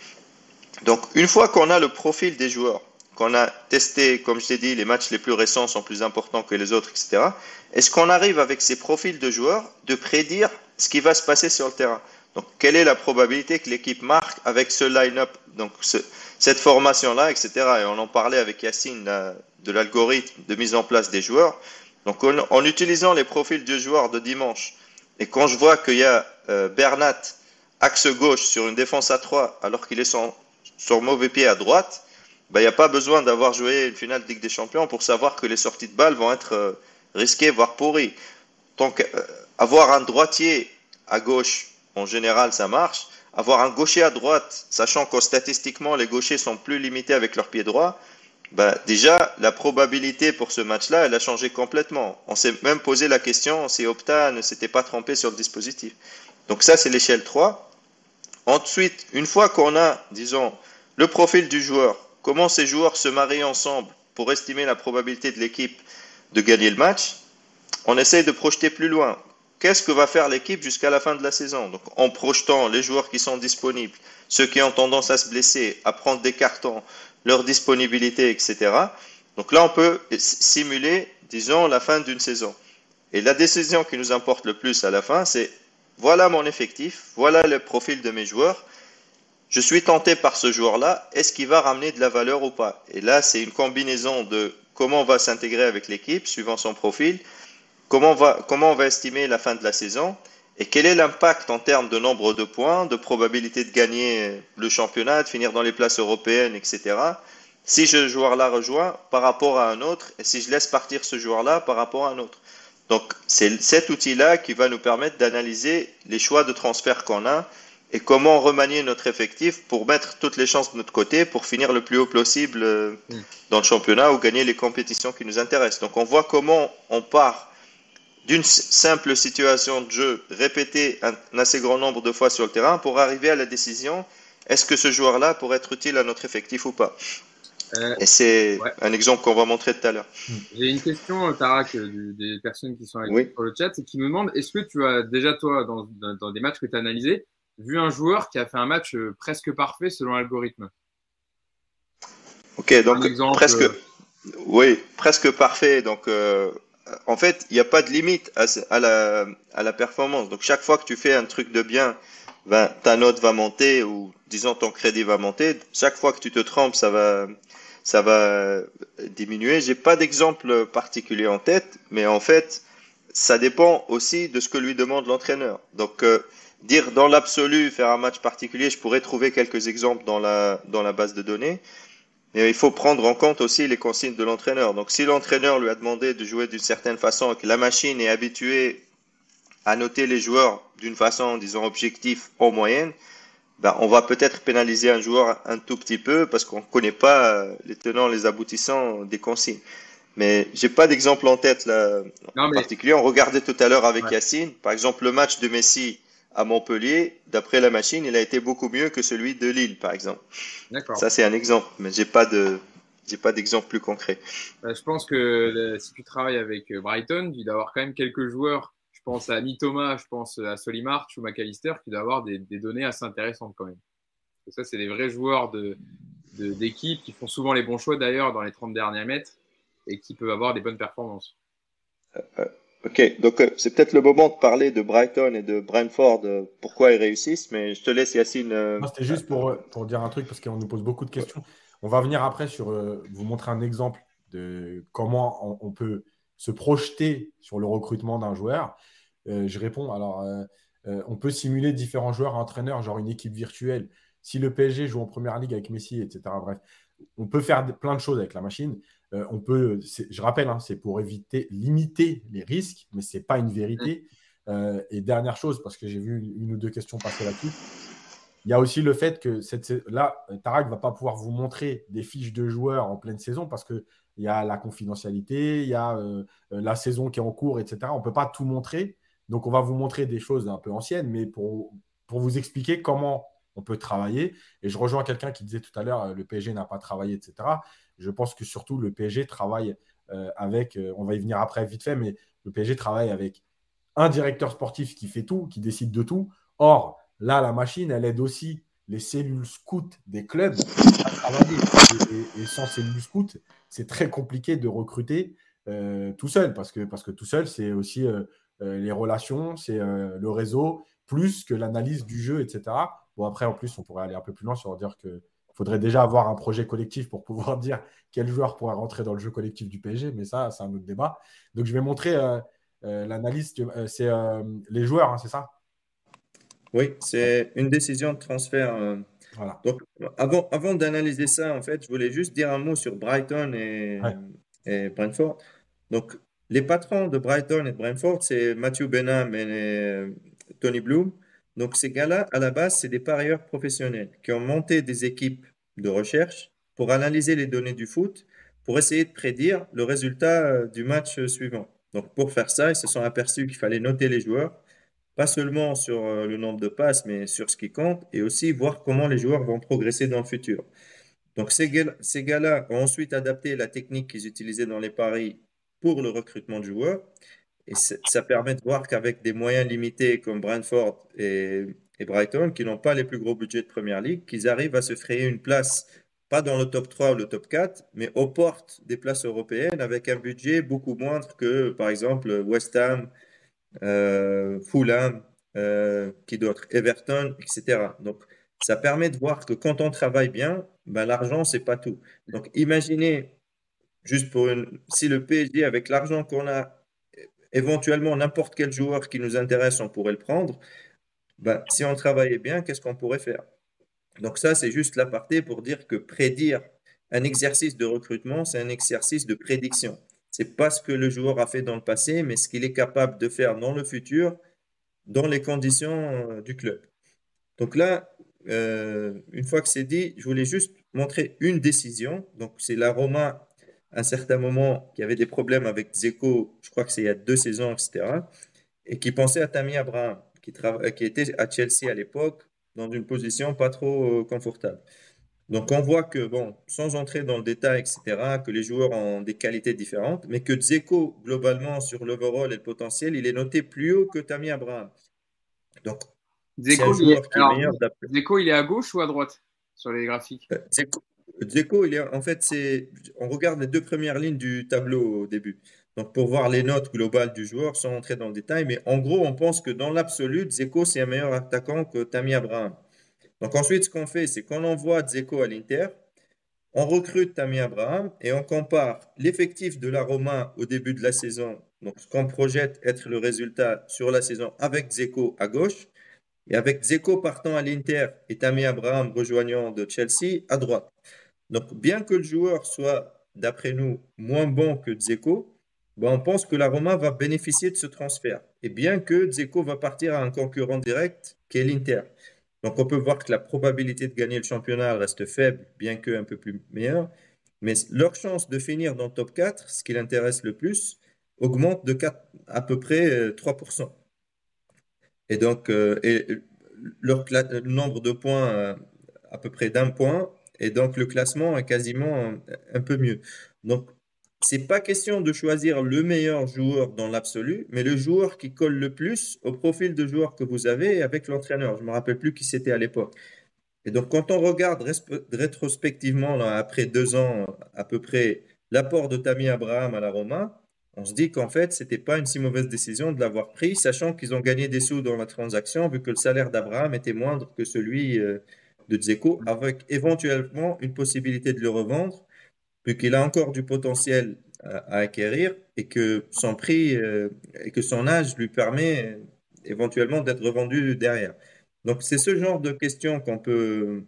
Donc une fois qu'on a le profil des joueurs, qu'on a testé, comme je t'ai dit, les matchs les plus récents sont plus importants que les autres, etc. Est-ce qu'on arrive avec ces profils de joueurs de prédire ce qui va se passer sur le terrain? Donc, quelle est la probabilité que l'équipe marque avec ce line-up, donc cette formation-là, etc. Et on en parlait avec Yacine de l'algorithme de mise en place des joueurs. Donc, en, utilisant les profils de joueurs de dimanche, et quand je vois qu'il y a euh, Bernat axe gauche sur une défense à 3 alors qu'il est sur, mauvais pied à droite, ben, il n'y a pas besoin d'avoir joué une finale de Ligue des Champions pour savoir que les sorties de balles vont être euh, risquées, voire pourries. Donc, euh, avoir un droitier à gauche en général, ça marche. Avoir un gaucher à droite, sachant que statistiquement, les gauchers sont plus limités avec leur pied droit, bah, déjà, la probabilité pour ce match-là, elle a changé complètement. On s'est même posé la question si Opta ne s'était pas trompé sur le dispositif. Donc ça, c'est l'échelle 3. Ensuite, une fois qu'on a, disons, le profil du joueur, comment ces joueurs se marient ensemble pour estimer la probabilité de l'équipe de gagner le match, on essaye de projeter plus loin qu'est-ce que va faire l'équipe jusqu'à la fin de la saison? Donc, en projetant les joueurs qui sont disponibles, ceux qui ont tendance à se blesser, à prendre des cartons, leur disponibilité, etc. Donc là, on peut simuler, disons, la fin d'une saison. Et la décision qui nous importe le plus à la fin, c'est voilà mon effectif, voilà le profil de mes joueurs. Je suis tenté par ce joueur-là, est-ce qu'il va ramener de la valeur ou pas? Et là, c'est une combinaison de comment on va s'intégrer avec l'équipe, suivant son profil, Comment on, va, comment on va estimer la fin de la saison et quel est l'impact en termes de nombre de points, de probabilité de gagner le championnat, de finir dans les places européennes, etc. Si ce joueur-là rejoint par rapport à un autre et si je laisse partir ce joueur-là par rapport à un autre. Donc, c'est cet outil-là qui va nous permettre d'analyser les choix de transfert qu'on a et comment remanier notre effectif pour mettre toutes les chances de notre côté pour finir le plus haut possible euh, mm. dans le championnat ou gagner les compétitions qui nous intéressent. Donc, on voit comment on part d'une simple situation de jeu répétée un, assez grand nombre de fois sur le terrain pour arriver à la décision est-ce que ce joueur-là pourrait être utile à notre effectif ou pas euh, Et c'est un exemple qu'on va montrer tout à l'heure. J'ai une question, euh, Tarak, des personnes qui sont avec sur le chat, et qui me demandent est-ce que tu as déjà, toi, dans, dans, des matchs que tu as analysés, vu un joueur qui a fait un match euh, presque parfait selon l'algorithme Ok, donc presque, oui, presque parfait. Donc, en fait, il n'y a pas de limite à, la, à la performance. Donc, chaque fois que tu fais un truc de bien, ben, ta note va monter ou disons ton crédit va monter. Chaque fois que tu te trompes, ça va, ça va diminuer. J'ai pas d'exemple particulier en tête, mais en fait, ça dépend aussi de ce que lui demande l'entraîneur. Donc, euh, dire dans l'absolu faire un match particulier, je pourrais trouver quelques exemples dans la dans la base de données. Mais il faut prendre en compte aussi les consignes de l'entraîneur. Donc, si l'entraîneur lui a demandé de jouer d'une certaine façon et que la machine est habituée à noter les joueurs d'une façon, disons, objective en moyenne, ben, on va peut-être pénaliser un joueur un tout petit peu parce qu'on ne connaît pas euh, les tenants, les aboutissants des consignes. Mais j'ai pas d'exemple en tête là, en particulier. On regardait tout à l'heure avec Yacine, par exemple, le match de Messi à Montpellier, d'après la machine, il a été beaucoup mieux que celui de Lille, par exemple. Ça, c'est un exemple, mais j'ai pas de, j'ai pas d'exemple plus concret. Euh, je pense que si tu travailles avec euh, Brighton, tu dois avoir quand même quelques joueurs je pense à Thomas, je pense à Solimarch ou McAllister qui doivent avoir des, données assez intéressantes quand même. ça, c'est des vrais joueurs d'équipe de, qui font souvent les bons choix d'ailleurs dans les 30 derniers mètres et qui peuvent avoir des bonnes performances. Euh, euh, ok, donc euh, c'est peut-être le moment de parler de Brighton et de Brentford, pourquoi ils réussissent, mais je te laisse Yacine. C'était juste pour, pour dire un truc parce qu'on nous pose beaucoup de questions. On va venir après sur vous montrer un exemple de comment on peut se projeter sur le recrutement d'un joueur. Euh, je réponds, alors, euh, euh, on peut simuler différents joueurs entraîneurs, genre une équipe virtuelle. Si le PSG joue en première ligue avec Messi, etc. Bref, on peut faire plein de choses avec la machine. On peut, je rappelle, hein, c'est pour éviter, limiter les risques, mais ce n'est pas une vérité. et dernière chose, parce que j'ai vu une, ou deux questions passer là-dessus, il y a aussi le fait que cette, là, Tarak ne va pas pouvoir vous montrer des fiches de joueurs en pleine saison parce qu'il y a la confidentialité, il y a la saison qui est en cours, etc. On ne peut pas tout montrer. Donc, on va vous montrer des choses un peu anciennes, mais pour, pour vous expliquer comment on peut travailler. Et je rejoins quelqu'un qui disait tout à l'heure, euh, le PSG n'a pas travaillé, etc. Je pense que surtout le PSG travaille euh, avec, euh, on va y venir après vite fait, mais le PSG travaille avec un directeur sportif qui fait tout, qui décide de tout. Or, là, la machine, elle aide aussi les cellules scouts des clubs à travailler. Et, sans cellules scouts, c'est très compliqué de recruter tout seul, parce que, parce que tout seul, c'est aussi euh, les relations, c'est euh, le réseau, plus que l'analyse du jeu, etc. Bon, après, en plus, on pourrait aller un peu plus loin sur dire qu'il faudrait déjà avoir un projet collectif pour pouvoir dire quel joueur pourrait rentrer dans le jeu collectif du PSG, mais ça, c'est un autre débat. Donc, je vais montrer euh, l'analyse. c'est les joueurs, hein, c'est ça? Oui, c'est une décision de transfert. Voilà. Donc, avant, avant d'analyser ça, en fait, je voulais juste dire un mot sur Brighton et, et Brentford. Donc, les patrons de Brighton et de Brentford, c'est Matthew Benham et euh, Tony Bloom. Donc ces gars-là, à la base, c'est des parieurs professionnels qui ont monté des équipes de recherche pour analyser les données du foot, pour essayer de prédire le résultat euh, du match suivant. Donc pour faire ça, ils se sont aperçus qu'il fallait noter les joueurs, pas seulement sur euh, le nombre de passes, mais sur ce qui compte, et aussi voir comment les joueurs vont progresser dans le futur. Donc ces gars-là ont ensuite adapté la technique qu'ils utilisaient dans les paris pour le recrutement de joueurs. Et ça permet de voir qu'avec des moyens limités comme Brentford et, Brighton, qui n'ont pas les plus gros budgets de Première Ligue, qu'ils arrivent à se frayer une place, pas dans le top 3 ou le top 4, mais aux portes des places européennes avec un budget beaucoup moindre que, par exemple, West Ham, euh, Fulham, euh, qui d'autre, Everton, etc. Donc, ça permet de voir que quand on travaille bien, ben, l'argent, c'est pas tout. Donc, imaginez juste pour une, si le PSG, avec l'argent qu'on a, éventuellement n'importe quel joueur qui nous intéresse, on pourrait le prendre. Ben, si on travaillait bien, qu'est-ce qu'on pourrait faire? Donc ça, c'est juste l'aparté pour dire que prédire un exercice de recrutement, c'est un exercice de prédiction. c'est pas ce que le joueur a fait dans le passé, mais ce qu'il est capable de faire dans le futur, dans les conditions euh, du club. Donc là, euh, une fois que c'est dit, je voulais juste montrer une décision. Donc c'est la Roma, un certain moment, qui avait des problèmes avec Zeko, je crois que c'est il y a deux saisons, etc., et qui pensait à Tammy Abraham, qui, qui était à Chelsea à l'époque, dans une position pas trop confortable. Donc on voit que, bon, sans entrer dans le détail, etc., que les joueurs ont des qualités différentes, mais que Dzeko, globalement, sur l'overall et le potentiel, il est noté plus haut que Tammy Abraham. Donc, Dzeko, il, est, il est à gauche ou à droite sur les graphiques? Euh, Dzeko, en fait, on regarde les deux premières lignes du tableau au début. Donc, pour voir les notes globales du joueur, sans entrer dans le détail, mais en gros, on pense que dans l'absolu, Dzeko, c'est un meilleur attaquant que Tammy Abraham. Donc ensuite, ce qu'on fait, c'est qu'on envoie Dzeko à l'Inter, on recrute Tammy Abraham et on compare l'effectif de la Roma au début de la saison, donc ce qu'on projette être le résultat sur la saison avec Dzeko à gauche, et avec Dzeko partant à l'Inter et Tammy Abraham rejoignant de Chelsea à droite. Donc bien que le joueur soit, d'après nous, moins bon que Dzeko, ben, on pense que la Roma va bénéficier de ce transfert. Et bien que Dzeko va partir à un concurrent direct qui est l'Inter. Donc on peut voir que la probabilité de gagner le championnat reste faible, bien qu'un peu plus meilleure. Mais leur chance de finir dans le top 4, ce qui l'intéresse le plus, augmente de 4, à peu près 3%. Euh, et donc, euh, et leur nombre de points, euh, à peu près d'un point, et donc le classement est quasiment un peu mieux. Donc, c'est pas question de choisir le meilleur joueur dans l'absolu, mais le joueur qui colle le plus au profil de joueur que vous avez avec l'entraîneur. Je me rappelle plus qui c'était à l'époque. Et donc, quand on regarde rétrospectivement, après deux ans à peu près, l'apport de Tammy Abraham à la Roma, on se dit qu'en fait, c'était pas une si mauvaise décision de l'avoir pris, sachant qu'ils ont gagné des sous dans la transaction, vu que le salaire d'Abraham était moindre que celui euh, de Dzeko, avec éventuellement une possibilité de le revendre vu qu'il a encore du potentiel à, acquérir et que son prix euh, et que son âge lui permet éventuellement d'être revendu derrière. Donc c'est ce genre de questions qu'on peut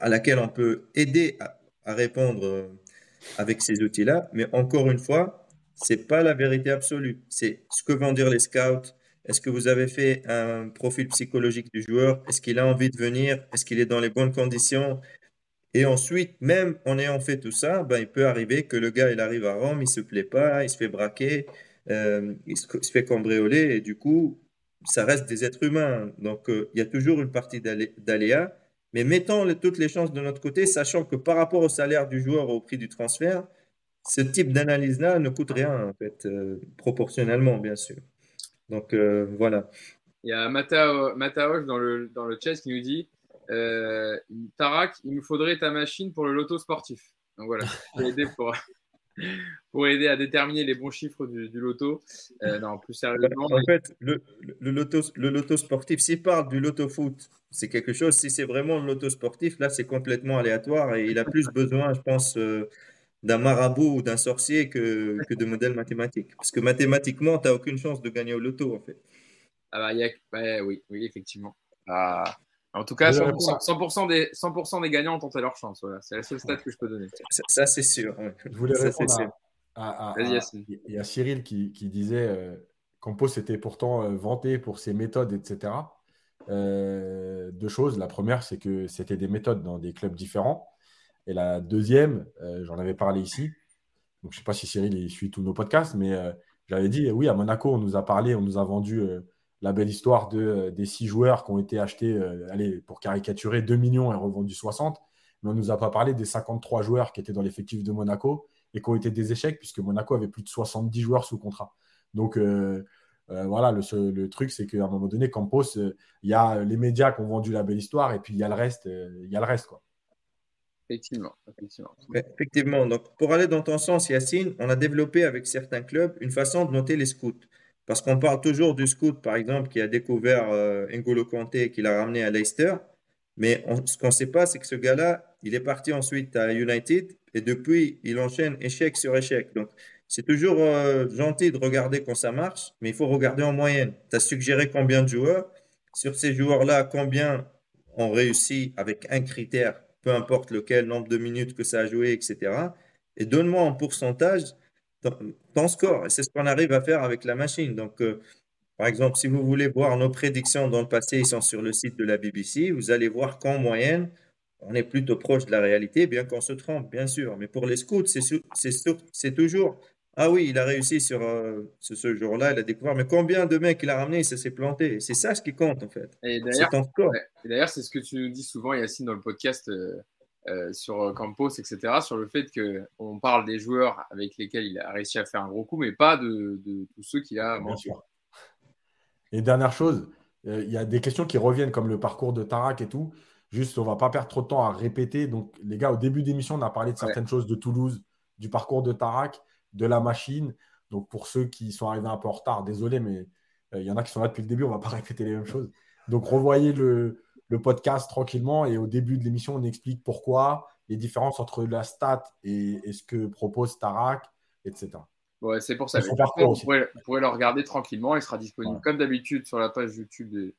à laquelle on peut aider à, répondre euh, avec ces outils-là, mais encore une fois, c'est pas la vérité absolue. C'est ce que vont dire les scouts. Est-ce que vous avez fait un profil psychologique du joueur? Est-ce qu'il a envie de venir? Est-ce qu'il est dans les bonnes conditions? Et ensuite, même en ayant fait tout ça, ben, il peut arriver que le gars, il arrive à Rome, il se plaît pas, il se fait braquer, euh, il, se, fait cambrioler, et du coup, ça reste des êtres humains. Donc, euh, il y a toujours une partie d'aléa, mais mettons toutes les chances de notre côté, sachant que par rapport au salaire du joueur, au prix du transfert, ce type d'analyse-là ne coûte rien, en fait, euh, proportionnellement, bien sûr. Donc, voilà. Il y a Mataoche dans le, dans le chat qui nous dit euh, Tarak, il nous faudrait ta machine pour le loto sportif. Donc voilà, pour aider, pour, aider à déterminer les bons chiffres du, loto. Euh, non, plus sérieusement. En fait, le, le, loto, le loto sportif, s'il parle du loto foot, c'est quelque chose. Si c'est vraiment le loto sportif, là, c'est complètement aléatoire et il a plus besoin, je pense. D'un marabout ou d'un sorcier que, que, de modèles mathématiques. Parce que mathématiquement, tu n'as aucune chance de gagner au loto, en fait. Ah bah, y a... oui, oui, effectivement. Ah, en tout cas, 100%, des, 100 des gagnants ont tenté leur chance. Voilà. C'est la seule stat que je peux donner. Ça, c'est sûr. Je voulais répondre à, Il y a Cyril qui, disait euh, Campos était pourtant euh, vanté pour ses méthodes, etc. Euh, deux choses. La première, c'est que c'était des méthodes dans des clubs différents. Et la deuxième, euh, j'en avais parlé ici. Donc, je ne sais pas si Cyril il suit tous nos podcasts, mais j'avais dit oui, à Monaco, on nous a parlé, on nous a vendu la belle histoire de, euh, des six joueurs qui ont été achetés, euh, allez, pour caricaturer, 2 millions et revendus 60. Mais on ne nous a pas parlé des 53 joueurs qui étaient dans l'effectif de Monaco et qui ont été des échecs puisque Monaco avait plus de 70 joueurs sous contrat. Donc euh, voilà, le, truc, c'est qu'à un moment donné, Campos, il y a les médias qui ont vendu la belle histoire et puis il y a le reste. Il y a le reste quoi. Effectivement, effectivement. Donc, pour aller dans ton sens, Yacine, on a développé avec certains clubs une façon de noter les scouts. Parce qu'on parle toujours du scout, par exemple, qui a découvert euh, N'Golo Kanté et qui l'a ramené à Leicester. Mais ce qu'on ne sait pas, c'est que ce gars-là, il est parti ensuite à United et depuis, il enchaîne échec sur échec. Donc, c'est toujours euh, gentil de regarder quand ça marche, mais il faut regarder en moyenne. Tu as suggéré combien de joueurs? Sur ces joueurs-là, combien ont réussi avec un critère, peu importe lequel, nombre de minutes que ça a joué, etc. Et donne-moi en pourcentage ton, score. Et c'est ce qu'on arrive à faire avec la machine. Donc, euh, par exemple, si vous voulez voir nos prédictions dans le passé, ils sont sur le site de la BBC. Vous allez voir qu'en moyenne, on est plutôt proche de la réalité, bien qu'on se trompe, bien sûr. Mais pour les scouts, c'est toujours ah oui, il a réussi sur euh, ce, jour-là, il a découvert. Mais combien de mecs il a ramené, ça s'est planté. C'est ça ce qui compte en fait. Et d'ailleurs, c'est ce que tu nous dis souvent, Yacine, dans le podcast euh, euh, sur Campos, etc., sur le fait qu'on parle des joueurs avec lesquels il a réussi à faire un gros coup, mais pas de, tous ceux qu'il a mentionnés. Et dernière chose, il y a des questions qui reviennent comme le parcours de Tarak et tout. Juste, on va pas perdre trop de temps à répéter. Donc, les gars, au début d'émission, on a parlé de certaines choses de Toulouse, du parcours de Tarak de la machine. Donc pour ceux qui sont arrivés un peu en retard, désolé, mais euh, il y en a qui sont là depuis le début, on ne va pas répéter les mêmes choses. Donc revoyez le, podcast tranquillement et au début de l'émission, on explique pourquoi, les différences entre la stat et, ce que propose Tarak, etc. Ouais, c'est pour ça. vous, pourrez, le regarder tranquillement. Il sera disponible comme d'habitude sur la page YouTube de,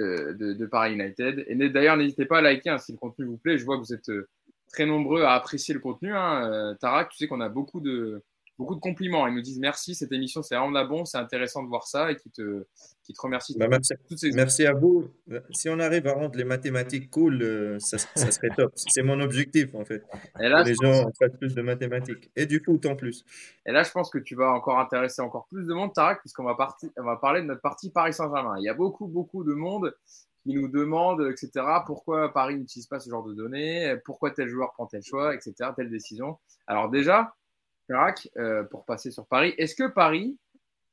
euh, de, Paris United. Et d'ailleurs, n'hésitez pas à liker hein, si le contenu vous plaît. Je vois que vous êtes euh, très nombreux à apprécier le contenu. Hein. Tarak, tu sais qu'on a beaucoup de, beaucoup de compliments. Ils nous disent merci, cette émission, c'est vraiment bon, c'est intéressant de voir ça et qui te, qui te remercie. Bah, merci, à vous. Si on arrive à rendre les mathématiques cool, euh, ça, serait top. C'est mon objectif en fait. Et là, les gens fassent plus de mathématiques et du foot en plus. Et là, je pense que tu vas encore intéresser encore plus de monde, Tarek, puisqu'on va, on va parler de notre partie Paris Saint-Germain. Il y a beaucoup, beaucoup de monde qui nous demande, etc., pourquoi Paris n'utilise pas ce genre de données, pourquoi tel joueur prend tel choix, etc., telle décision. Alors déjà, euh, pour passer sur Paris. Est-ce que Paris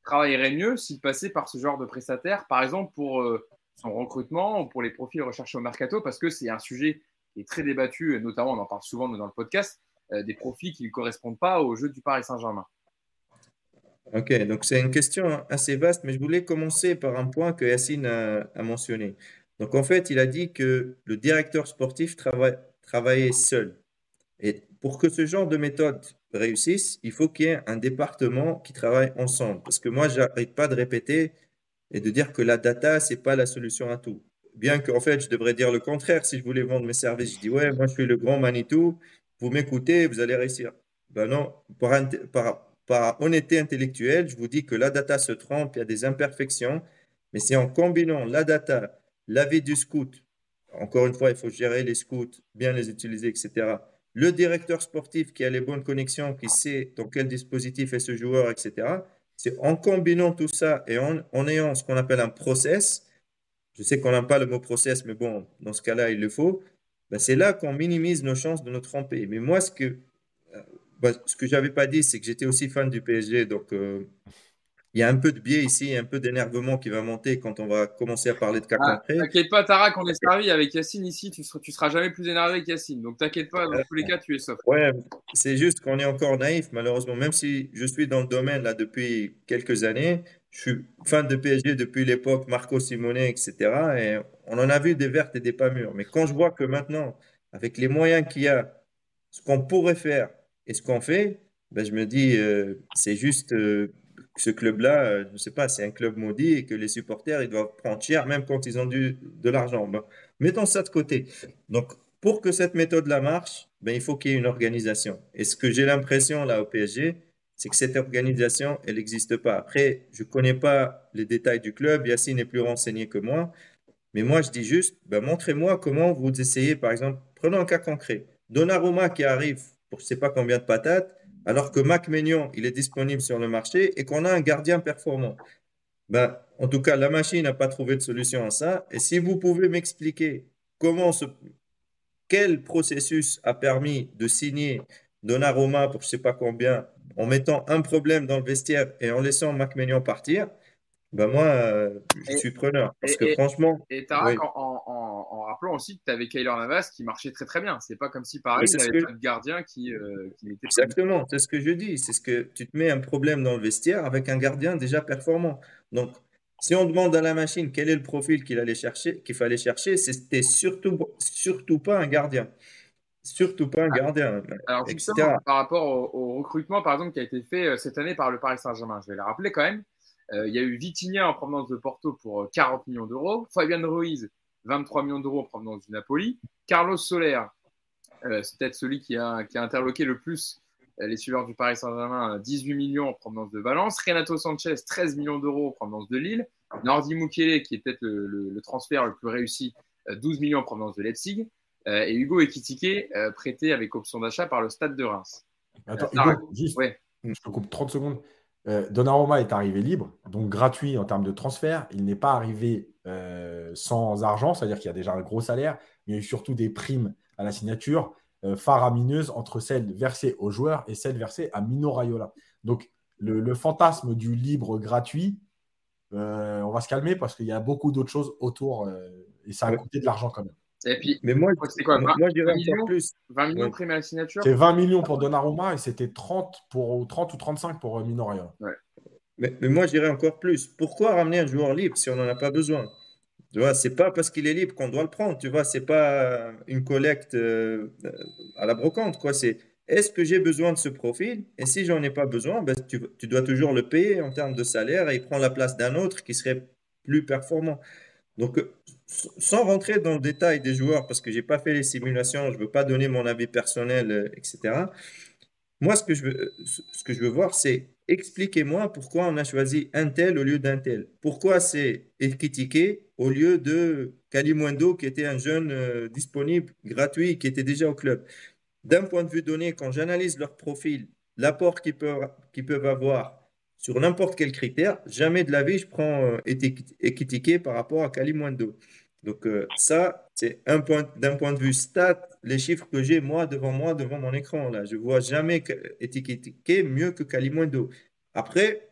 travaillerait mieux s'il passait par ce genre de prestataire, par exemple pour euh, son recrutement ou pour les profils recherchés au mercato? Parce que c'est un sujet qui est très débattu, notamment on en parle souvent dans le podcast, euh, des profils qui ne correspondent pas au jeu du Paris Saint-Germain. Ok, donc c'est une question assez vaste, mais je voulais commencer par un point que Yacine a, mentionné. Donc en fait, il a dit que le directeur sportif travaillait seul. Et pour que ce genre de méthode réussissent, il faut qu'il y ait un département qui travaille ensemble. Parce que moi, j'arrête pas de répéter et de dire que la data, c'est pas la solution à tout. Bien qu'en fait, je devrais dire le contraire. Si je voulais vendre mes services, je dis, ouais, moi, je suis le grand Manitou, vous m'écoutez, vous allez réussir. Ben non, par, par, par honnêteté intellectuelle, je vous dis que la data se trompe, il y a des imperfections, mais c'est en combinant la data, l'avis du scout, encore une fois, il faut gérer les scouts, bien les utiliser, etc le directeur sportif qui a les bonnes connexions, qui sait dans quel dispositif est ce joueur, etc. C'est en combinant tout ça et en, ayant ce qu'on appelle un process, je sais qu'on n'aime pas le mot process, mais bon, dans ce cas-là, il le faut, ben c'est là qu'on minimise nos chances de nous tromper. Mais moi, ce que, euh, ben, je n'avais pas dit, c'est que j'étais aussi fan du PSG, donc euh, il y a un peu de biais ici, un peu d'énervement qui va monter quand on va commencer à parler de cas ah, concrets. T'inquiète pas, Tara, qu'on est servi avec Yacine ici, tu seras, seras jamais plus énervé avec Yacine. Donc t'inquiète pas, dans tous les cas, tu es soft. Ouais, c'est juste qu'on est encore naïf, malheureusement. Même si je suis dans le domaine là depuis quelques années, je suis fan de PSG depuis l'époque Marco Simone, etc. Et on en a vu des vertes et des pas mûres. Mais quand je vois que maintenant, avec les moyens qu'il y a, ce qu'on pourrait faire et ce qu'on fait, ben je me dis, euh, c'est juste. Euh, ce club-là, euh, je ne sais pas, c'est un club maudit et que les supporters, ils doivent prendre cher même quand ils ont du, de l'argent. mettons ça de côté. Donc, pour que cette méthode-là marche, ben, il faut qu'il y ait une organisation. Et ce que j'ai l'impression là au PSG, c'est que cette organisation, elle n'existe pas. Après, je ne connais pas les détails du club, Yacine est plus renseigné que moi, mais moi, je dis juste, ben, montrez-moi comment vous essayez, par exemple, prenons un cas concret. Donnarumma qui arrive pour je ne sais pas combien de patates, alors que Mac Maignan, il est disponible sur le marché et qu'on a un gardien performant. Ben, en tout cas, la machine n'a pas trouvé de solution à ça. Et si vous pouvez m'expliquer comment ce, quel processus a permis de signer Donnarumma pour je ne sais pas combien, en mettant un problème dans le vestiaire et en laissant Mac Maignan partir, ben moi, euh, je suis preneur. Parce que franchement. Et Tarak, en, rappelant aussi que tu avais Kyler Navas qui marchait très très bien. C'est pas comme si n'avait pas de gardien qui, euh, qui était. Exactement, c'est ce que je dis. C'est ce que tu te mets un problème dans le vestiaire avec un gardien déjà performant. Donc, si on demande à la machine quel est le profil qu'il allait chercher, qu'il fallait chercher, c'était surtout, surtout pas un gardien. Surtout pas un gardien. Alors, justement, par rapport au, au, recrutement, par exemple, qui a été fait euh, cette année par le Paris Saint-Germain, je vais le rappeler quand même. Euh, il y a eu Vitinha en provenance de Porto pour 40 euh, millions d'euros. Fabian Ruiz, 23 millions d'euros en provenance du Napoli. Carlos Soler, euh, c'est peut-être celui qui a, qui a, interloqué le plus les suiveurs du Paris Saint-Germain, 18 millions en provenance de Valence. Renato Sanchez, 13 millions d'euros en provenance de Lille. Nordi Mukele, qui est peut-être le, transfert le plus réussi, 12 millions en provenance de Leipzig. et Hugo Ekitike, prêté avec option d'achat par le Stade de Reims. Attends, Hugo, juste, je te coupe 30 secondes. Donnarumma est arrivé libre, donc gratuit en termes de transfert. Il n'est pas arrivé sans argent, c'est-à-dire qu'il y a déjà un gros salaire, mais il y a eu surtout des primes à la signature euh, faramineuse entre celles versées aux joueurs et celles versées à Mino Raiola. Donc, le, fantasme du libre gratuit, euh, on va se calmer parce qu'il y a beaucoup d'autres choses autour euh, et ça a coûté de l'argent quand même. Et puis, mais moi, c'est quoi Moi, je dirais millions, plus. 20 millions primes à la signature C'est 20 millions pour Donnarumma et c'était 30, pour, 30 ou 35 pour Mino Raiola. Mais, mais, moi, je dirais encore plus. Pourquoi ramener un joueur libre si on n'en a pas besoin? Tu vois, c'est pas parce qu'il est libre qu'on doit le prendre. Tu vois, c'est pas une collecte euh, à la brocante. Quoi, c'est est-ce que j'ai besoin de ce profil? Et si j'en ai pas besoin, ben, tu, tu, dois toujours le payer en termes de salaire et il prend la place d'un autre qui serait plus performant. Donc, sans rentrer dans le détail des joueurs, parce que j'ai pas fait les simulations, je veux pas donner mon avis personnel, euh, etc. Moi, ce que je veux, ce que je veux voir, c'est expliquez-moi pourquoi on a choisi un tel au lieu d'un tel. Pourquoi c'est Ekitike au lieu de Kalimundo, qui était un jeune euh, disponible, gratuit, qui était déjà au club. D'un point de vue donné, quand j'analyse leur profil, l'apport qu'ils peuvent avoir sur n'importe quel critère, jamais de la vie je prends euh, Ekitike par rapport à Kalimundo. Donc euh, ça, c'est un point d'un point de vue stat, les chiffres que j'ai moi devant moi, devant mon écran là, je vois jamais étiqueté mieux que Kalimundo. Après,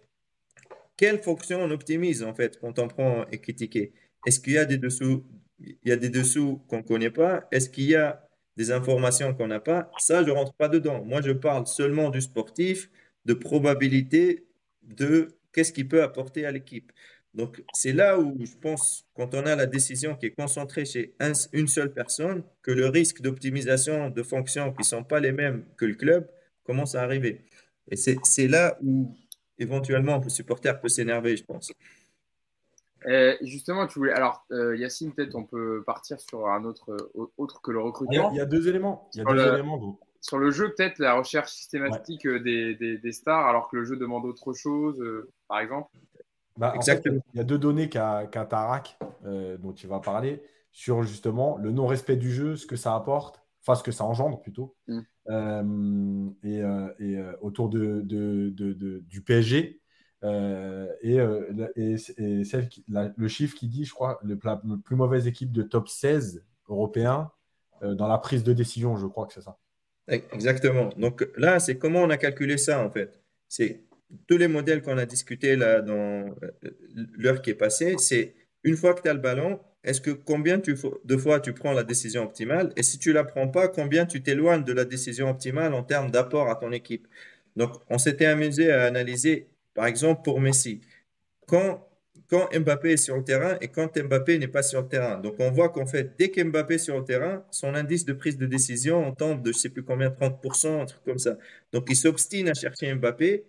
quelle fonction on optimise en fait quand on prend étiqueté Est-ce qu'il y a des dessous, il y a des dessous qu'on connaît pas? Est-ce qu'il y a des informations qu'on n'a pas? Ça, je rentre pas dedans. Moi, je parle seulement du sportif, de probabilité, de qu'est-ce qu'il peut apporter à l'équipe. Donc, c'est là où je pense, quand on a la décision qui est concentrée chez une seule personne, que le risque d'optimisation de fonctions qui ne sont pas les mêmes que le club commence à arriver. Et c'est là où, éventuellement, le supporter peut s'énerver, je pense. Euh, justement, tu voulais. Alors, euh, Yacine, peut-être on peut partir sur un autre, autre que le recrutement. Il y a, deux éléments. Il y a deux éléments Sur le jeu, peut-être la recherche systématique euh, des, des, des, stars, alors que le jeu demande autre chose, par exemple. Bah, Exactement. il y a deux données qu'a Tarak, euh, dont tu vas parler, sur justement le non-respect du jeu, ce que ça apporte, enfin ce que ça engendre plutôt, mm. euh, et, euh, autour de, du PSG. et, le chiffre qui dit, je crois, le, la plus mauvaise équipe de top 16 européen dans la prise de décision, je crois que c'est ça. Exactement. Donc là, c'est comment on a calculé ça en fait? C'est tous les modèles qu'on a discutés là dans euh, l'heure qui est passée, c'est une fois que tu as le ballon, est-ce que combien de fois tu prends la décision optimale? Et si tu la prends pas, combien tu t'éloignes de la décision optimale en termes d'apport à ton équipe? Donc, on s'était amusé à analyser, par exemple, pour Messi, quand, quand Mbappé est sur le terrain et quand Mbappé n'est pas sur le terrain. Donc, on voit qu'en fait, dès qu'Mbappé est sur le terrain, son indice de prise de décision, on tombe de je sais plus combien, 30%, un truc comme ça. Donc, il s'obstine à chercher Mbappé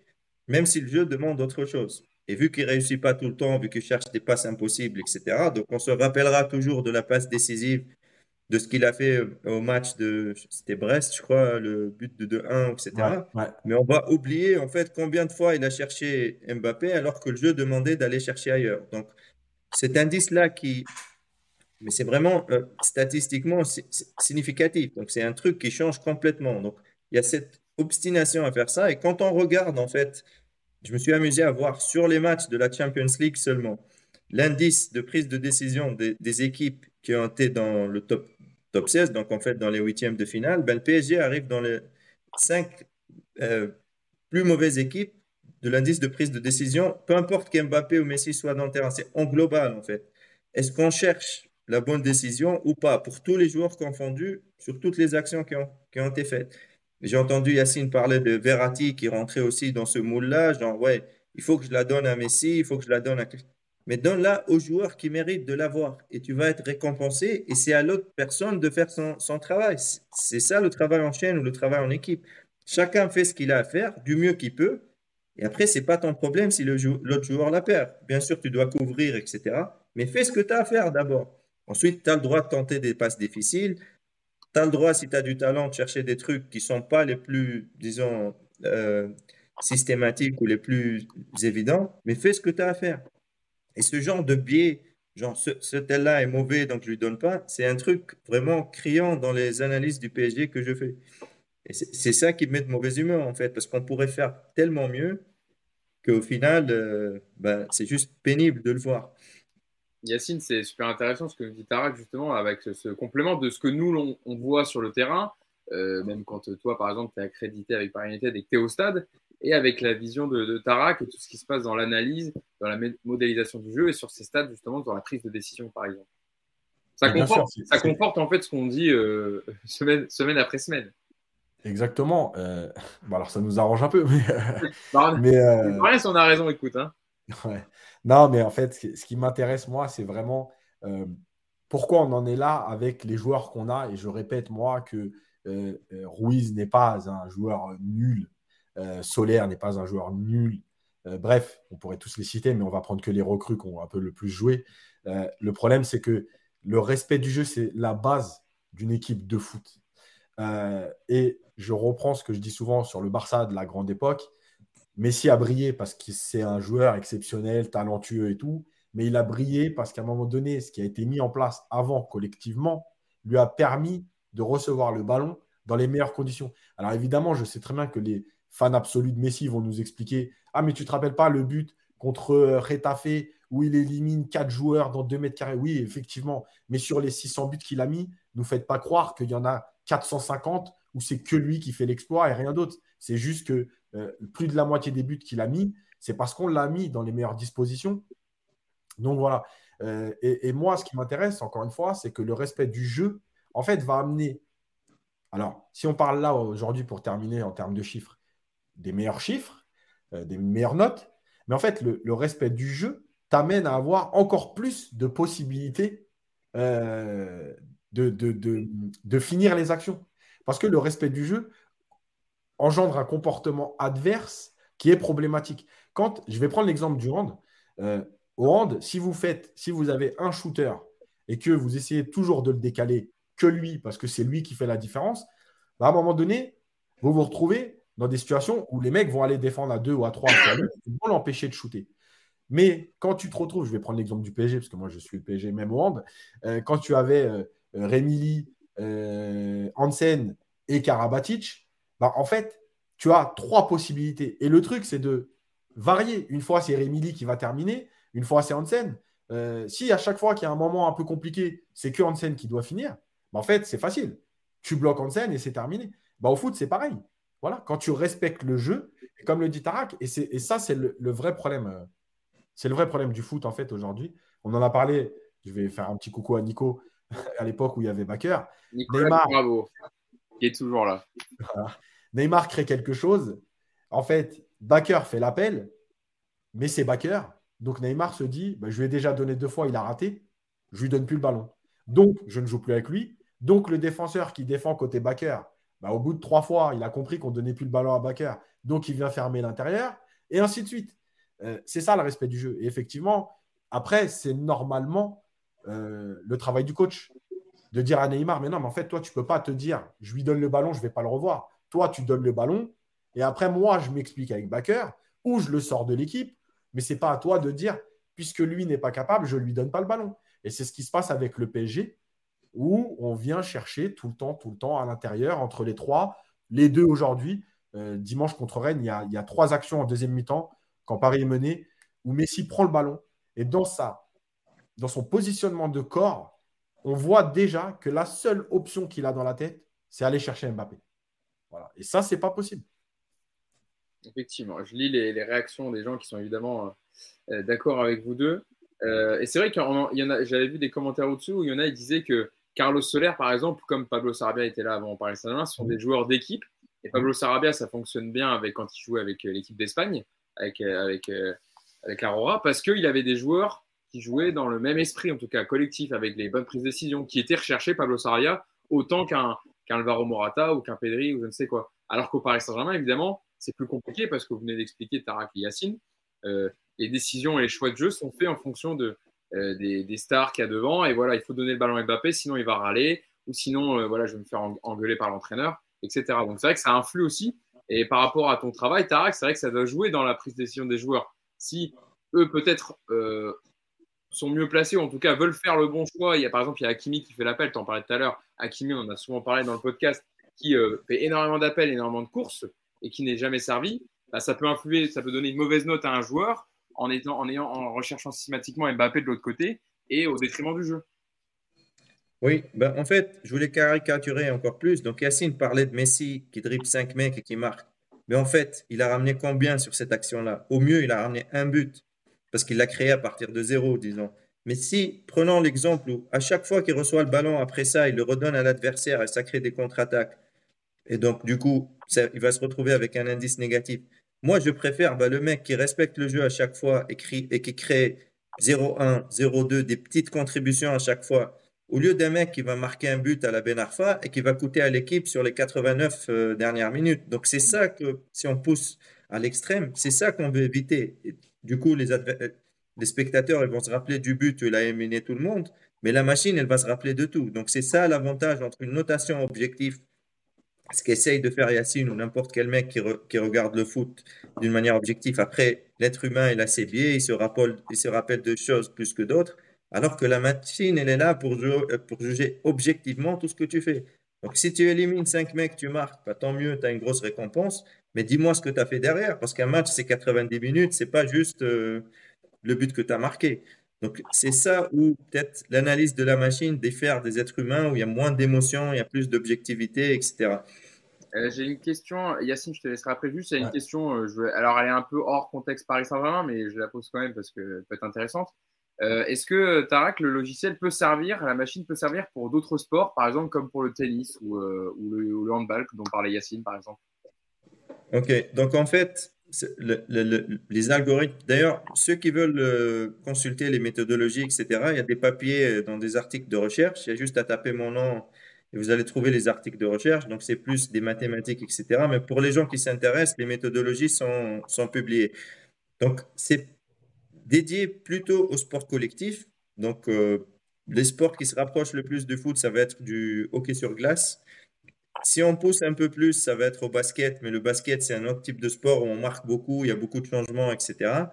même si le jeu demande autre chose. Et vu qu'il ne réussit pas tout le temps, vu qu'il cherche des passes impossibles, etc., donc on se rappellera toujours de la passe décisive, de ce qu'il a fait euh, au match de, c'était Brest, je crois, le but de 2-1, etc. Mais on va oublier, en fait, combien de fois il a cherché Mbappé alors que le jeu demandait d'aller chercher ailleurs. Donc, cet indice-là qui, mais c'est vraiment euh, statistiquement significatif. Donc, c'est un truc qui change complètement. Donc, il y a cette obstination à faire ça. Et quand on regarde, en fait, je me suis amusé à voir sur les matchs de la Champions League seulement l'indice de prise de décision des, équipes qui ont été dans le top, top 16, donc en fait dans les huitièmes de finale, ben, le PSG arrive dans les cinq euh, plus mauvaises équipes de l'indice de prise de décision, peu importe qu'Mbappé ou Messi soient dans le terrain, c'est en global en fait. Est-ce qu'on cherche la bonne décision ou pas? Pour tous les joueurs confondus sur toutes les actions qui ont, qui ont été faites. J'ai entendu Yacine parler de Verratti qui rentrait aussi dans ce moule-là, genre, ouais, il faut que je la donne à Messi, il faut que je la donne à... Mais donne-la au joueur qui mérite de l'avoir et tu vas être récompensé et c'est à l'autre personne de faire son, travail. C'est ça le travail en chaîne ou le travail en équipe. Chacun fait ce qu'il a à faire du mieux qu'il peut et après, c'est pas ton problème si l'autre joueur la perd. Bien sûr, tu dois couvrir, etc. Mais fais ce que tu as à faire d'abord. Ensuite, tu as le droit de tenter des passes difficiles, tu as le droit, si tu as du talent, de chercher des trucs qui ne sont pas les plus, disons, euh, systématiques ou les plus évidents, mais fais ce que tu as à faire. Et ce genre de biais, genre ce, tel-là est mauvais, donc je lui donne pas, c'est un truc vraiment criant dans les analyses du PSG que je fais. Et c'est ça qui me met de mauvaise humeur, en fait, parce qu'on pourrait faire tellement mieux qu'au final, euh, ben, c'est juste pénible de le voir. Yacine, c'est super intéressant ce que dit Tarak, justement, avec ce, complément de ce que nous, on, voit sur le terrain, euh, même quand toi, par exemple, tu es accrédité avec Paris United et que tu es au stade, et avec la vision de, de, Tarak et tout ce qui se passe dans l'analyse, dans la modélisation du jeu et sur ces stades, justement, dans la prise de décision, par exemple. Ça, conforte, ça conforte, en fait ce qu'on dit euh, semaine, semaine après semaine. Exactement. Euh, bon, alors ça nous arrange un peu, mais. Bah, mais euh... si on a raison, écoute. Hein. Non, mais en fait, ce qui m'intéresse, moi, c'est vraiment pourquoi on en est là avec les joueurs qu'on a. Et je répète, moi, que Ruiz n'est pas un joueur nul. Solaire n'est pas un joueur nul. bref, on pourrait tous les citer, mais on va prendre que les recrues qui ont un peu le plus joué. le problème, c'est que le respect du jeu, c'est la base d'une équipe de foot. et je reprends ce que je dis souvent sur le Barça de la grande époque. Messi a brillé parce que c'est un joueur exceptionnel, talentueux et tout, mais il a brillé parce qu'à un moment donné, ce qui a été mis en place avant collectivement lui a permis de recevoir le ballon dans les meilleures conditions. Alors évidemment, je sais très bien que les fans absolus de Messi vont nous expliquer Ah, mais tu te rappelles pas le but contre euh, Retafe où il élimine quatre joueurs dans 2 mètres carrés? Oui, effectivement, mais sur les 600 buts qu'il a mis, ne nous faites pas croire qu'il y en a 450 où c'est que lui qui fait l'exploit et rien d'autre. C'est juste que euh, plus de la moitié des buts qu'il a mis, c'est parce qu'on l'a mis dans les meilleures dispositions. Donc voilà. Euh, et, moi, ce qui m'intéresse, encore une fois, c'est que le respect du jeu, en fait, va amener. Alors, si on parle là aujourd'hui pour terminer en termes de chiffres, des meilleurs chiffres, euh, des meilleures notes, mais en fait, le, respect du jeu t'amène à avoir encore plus de possibilités de, de, finir les actions. Parce que le respect du jeu engendre un comportement adverse qui est problématique. Quand je vais prendre l'exemple du hand, euh, au hand, si vous faites, si vous avez un shooter et que vous essayez toujours de le décaler que lui, parce que c'est lui qui fait la différence, bah, à un moment donné, vous vous retrouvez dans des situations où les mecs vont aller défendre à deux ou à trois ils vont l'empêcher de shooter. Mais quand tu te retrouves, je vais prendre l'exemple du PSG, parce que moi je suis le PSG même au hand, euh, quand tu avais euh, Rémi euh, Hansen et Karabatic, bah, en fait, tu as trois possibilités. Et le truc, c'est de varier. Une fois, c'est Rémi qui va terminer. Une fois, c'est Hansen. Euh, si à chaque fois qu'il y a un moment un peu compliqué, c'est que Hansen qui doit finir, bah, en fait, c'est facile. Tu bloques Hansen et c'est terminé. Bah, au foot, c'est pareil. Voilà, quand tu respectes le jeu, comme le dit Tarak, et, et ça, c'est le, vrai problème. Euh, c'est le vrai problème du foot, en fait, aujourd'hui. On en a parlé, je vais faire un petit coucou à Nico, à l'époque où il y avait Baker. Neymar, bravo. Qui est toujours là. Neymar crée quelque chose. En fait, Baker fait l'appel, mais c'est Baker. Donc Neymar se dit bah, Je lui ai déjà donné deux fois, il a raté. Je lui donne plus le ballon. Donc, je ne joue plus avec lui. Donc, le défenseur qui défend côté Baker, bah, au bout de trois fois, il a compris qu'on ne donnait plus le ballon à Baker. Donc, il vient fermer l'intérieur. Et ainsi de suite. Euh, c'est ça le respect du jeu. Et effectivement, après, c'est normalement euh, le travail du coach. De dire à Neymar, mais non, mais en fait, toi, tu ne peux pas te dire, je lui donne le ballon, je ne vais pas le revoir. Toi, tu donnes le ballon, et après, moi, je m'explique avec Baker, ou je le sors de l'équipe, mais ce n'est pas à toi de dire, puisque lui n'est pas capable, je ne lui donne pas le ballon. Et c'est ce qui se passe avec le PSG, où on vient chercher tout le temps, tout le temps à l'intérieur, entre les trois, les deux aujourd'hui. Euh, dimanche contre Rennes, il y, a, trois actions en deuxième mi-temps, quand Paris est mené, où Messi prend le ballon, et dans sa dans son positionnement de corps, on voit déjà que la seule option qu'il a dans la tête, c'est aller chercher Mbappé. Voilà. Et ça, c'est pas possible. Effectivement, je lis les, réactions des gens qui sont évidemment euh, d'accord avec vous deux. Euh, et c'est vrai qu'il y en a, j'avais vu des commentaires au-dessus où il y en a, qui disaient que Carlos Soler, par exemple, comme Pablo Sarabia était là avant Paris Saint-Germain, sont des joueurs d'équipe. Et Pablo Sarabia, ça fonctionne bien avec quand il jouait avec l'équipe d'Espagne, avec, avec, avec l'Aurora, parce qu'il avait des joueurs qui jouait dans le même esprit, en tout cas collectif, avec les bonnes prises de décision, qui était recherché Pablo Sarria autant qu'un Alvaro Morata ou qu'un Pedri ou je ne sais quoi. Alors qu'au Paris Saint-Germain, évidemment, c'est plus compliqué parce que vous venez d'expliquer Tarak et Yacine. Euh, les décisions et les choix de jeu sont faits en fonction de, euh, des, stars qu'il y a devant. Et voilà, il faut donner le ballon à Mbappé, sinon il va râler, ou sinon, euh, voilà, je vais me faire engueuler par l'entraîneur, etc. Donc c'est vrai que ça influe aussi Et par rapport à ton travail, Tarak, c'est vrai que ça doit jouer dans la prise de décision des joueurs. Si eux, peut-être, euh, sont mieux placés, ou en tout cas veulent faire le bon choix. Il y a par exemple, il y a Hakimi qui fait l'appel, tu en parlais tout à l'heure. Hakimi, on en a souvent parlé dans le podcast, qui fait énormément d'appels, énormément de courses et qui n'est jamais servi. Bah, ça peut influer, ça peut donner une mauvaise note à un joueur en, étant, en, recherchant systématiquement Mbappé de l'autre côté et au détriment du jeu. Oui, ben en fait, je voulais caricaturer encore plus. Donc, Yacine parlait de Messi qui dribble 5 mecs et qui marque. Mais en fait, il a ramené combien sur cette action-là? Au mieux, il a ramené un but parce qu'il l'a créé à partir de zéro, disons. Mais si, prenons l'exemple où à chaque fois qu'il reçoit le ballon, après ça, il le redonne à l'adversaire et ça crée des contre-attaques. Et donc, du coup, il va se retrouver avec un indice négatif. Moi, je préfère ben, le mec qui respecte le jeu à chaque fois et, qui crée 0-1, 0-2, des petites contributions à chaque fois au lieu d'un mec qui va marquer un but à la Ben Arfa et qui va coûter à l'équipe sur les 89 euh, dernières minutes. Donc c'est ça que, si on pousse à l'extrême, c'est ça qu'on veut éviter. du coup, les, les spectateurs ils vont se rappeler du but où il a éliminé tout le monde, mais la machine, elle va se rappeler de tout. Donc c'est ça l'avantage entre une notation objective, ce qu'essaye de faire Yacine ou n'importe quel mec qui, regarde le foot d'une manière objective. Après, l'être humain, il a ses biais, il se rappelle, de choses plus que d'autres. Alors que la machine, elle est là pour, euh, juger objectivement tout ce que tu fais. Donc, si tu élimines 5 mecs, tu marques, bah, tant mieux, tu as une grosse récompense. Mais dis-moi ce que tu as fait derrière, parce qu'un match, c'est 90 minutes, c'est pas juste euh, le but que tu as marqué. Donc, c'est ça où peut-être l'analyse de la machine diffère des êtres humains, où il y a moins d'émotions, il y a plus d'objectivité, etc. Euh, j'ai une question, Yacine, je te laisserai après juste. J'ai une question, je alors elle est un peu hors contexte Paris Saint-Germain, mais je la pose quand même parce qu'elle peut être intéressante. Euh, est-ce que, Tarak, le logiciel peut servir, la machine peut servir pour d'autres sports, par exemple comme pour le tennis ou, euh, le, handball, dont parlait Yacine, par exemple? Ok, donc en fait, les algorithmes, d'ailleurs, ceux qui veulent euh, consulter les méthodologies, etc., il y a des papiers dans des articles de recherche, il y a juste à taper mon nom et vous allez trouver les articles de recherche, donc c'est plus des mathématiques, etc. Mais pour les gens qui s'intéressent, les méthodologies sont, sont publiées. Donc, c'est dédié plutôt au sport collectif. Donc, euh, les sports qui se rapprochent le plus du foot, ça va être du hockey sur glace. Si on pousse un peu plus, ça va être au basket, mais le basket, c'est un autre type de sport où on marque beaucoup, il y a beaucoup de changements, etc.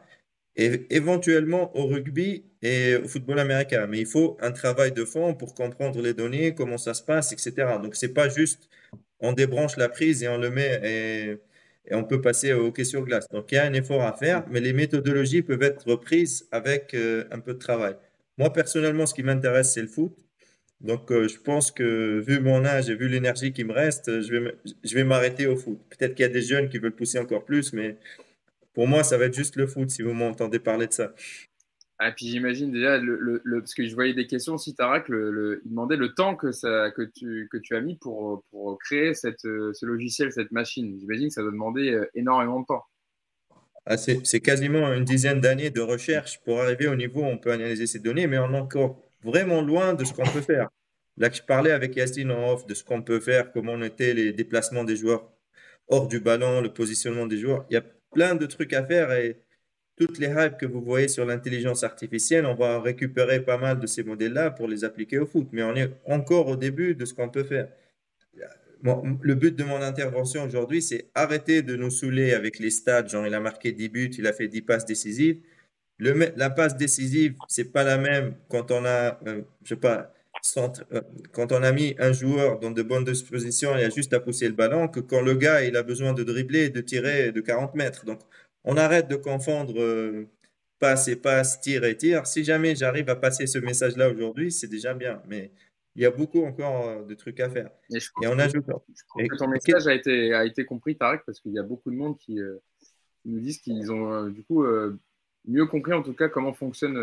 Et éventuellement au rugby et au football américain. Mais il faut un travail de fond pour comprendre les données, comment ça se passe, etc. Donc, c'est pas juste on débranche la prise et on le met et on peut passer au hockey sur glace. Donc il y a un effort à faire, mais les méthodologies peuvent être reprises avec euh, un peu de travail. Moi, personnellement, ce qui m'intéresse, c'est le foot. Donc euh, je pense que vu mon âge et vu l'énergie qui me reste, je vais, je vais m'arrêter au foot. Peut-être qu'il y a des jeunes qui veulent pousser encore plus, mais pour moi, ça va être juste le foot si vous m'entendez parler de ça. Ah, puis j'imagine déjà, le, le, parce que je voyais des questions aussi, Tarak, le, il demandait le temps que, ça, que, tu, que tu as mis pour, pour créer cette, ce logiciel, cette machine. J'imagine que ça doit demander euh, énormément de temps. Ah, c'est quasiment une dizaine d'années de recherche pour arriver au niveau où on peut analyser ces données, mais on est encore vraiment loin de ce qu'on peut faire. Là, je parlais avec Yacine en off de ce qu'on peut faire, comment étaient les déplacements des joueurs hors du ballon, le positionnement des joueurs. Il y a plein de trucs à faire et toutes les hypes que vous voyez sur l'intelligence artificielle, on va récupérer pas mal de ces modèles-là pour les appliquer au foot. Mais on est encore au début de ce qu'on peut faire. le but de mon intervention aujourd'hui, c'est arrêter de nous saouler avec les stats. Genre, il a marqué 10 buts, il a fait 10 passes décisives. Le, la passe décisive, c'est pas la même quand on a, euh, je sais pas, euh, quand on a mis un joueur dans de bonnes dispositions, il a juste à pousser le ballon, que quand le gars il a besoin de dribbler et de tirer de 40 mètres. Donc, on arrête de confondre euh, passe et passe, tir et tir. Si jamais j'arrive à passer ce message-là aujourd'hui, c'est déjà bien. Mais il y a beaucoup encore de trucs à faire. Et, on ajoute. Que ton message a été, a été compris, Tarek, parce qu'il y a beaucoup de monde qui, nous disent qu'ils ont du coup mieux compris en tout cas comment fonctionne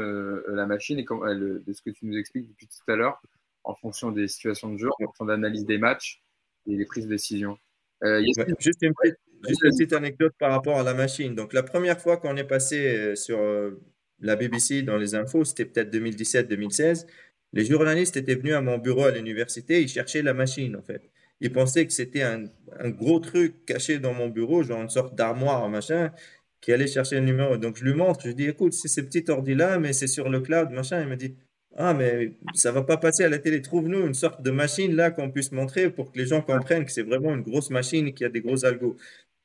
la machine et de ce que tu nous expliques depuis tout à l'heure en fonction des situations de jeu, en fonction d'analyse des matchs et des prises de décision. Juste une petite, Juste une petite anecdote par rapport à la machine. Donc, la première fois qu'on est passé euh, sur euh, la BBC dans les infos, c'était peut-être 2017-2016. Les journalistes étaient venus à mon bureau à l'université, ils cherchaient la machine en fait. Ils pensaient que c'était un, un, gros truc caché dans mon bureau, genre une sorte d'armoire, machin, qui allait chercher le numéro. Donc je lui montre, je dis écoute, c'est ce petit ordi-là, mais c'est sur le cloud, machin. Il me dit ah, mais ça va pas passer à la télé. Trouve-nous une sorte de machine là qu'on puisse montrer pour que les gens comprennent que c'est vraiment une grosse machine et qu'il y a des gros algos.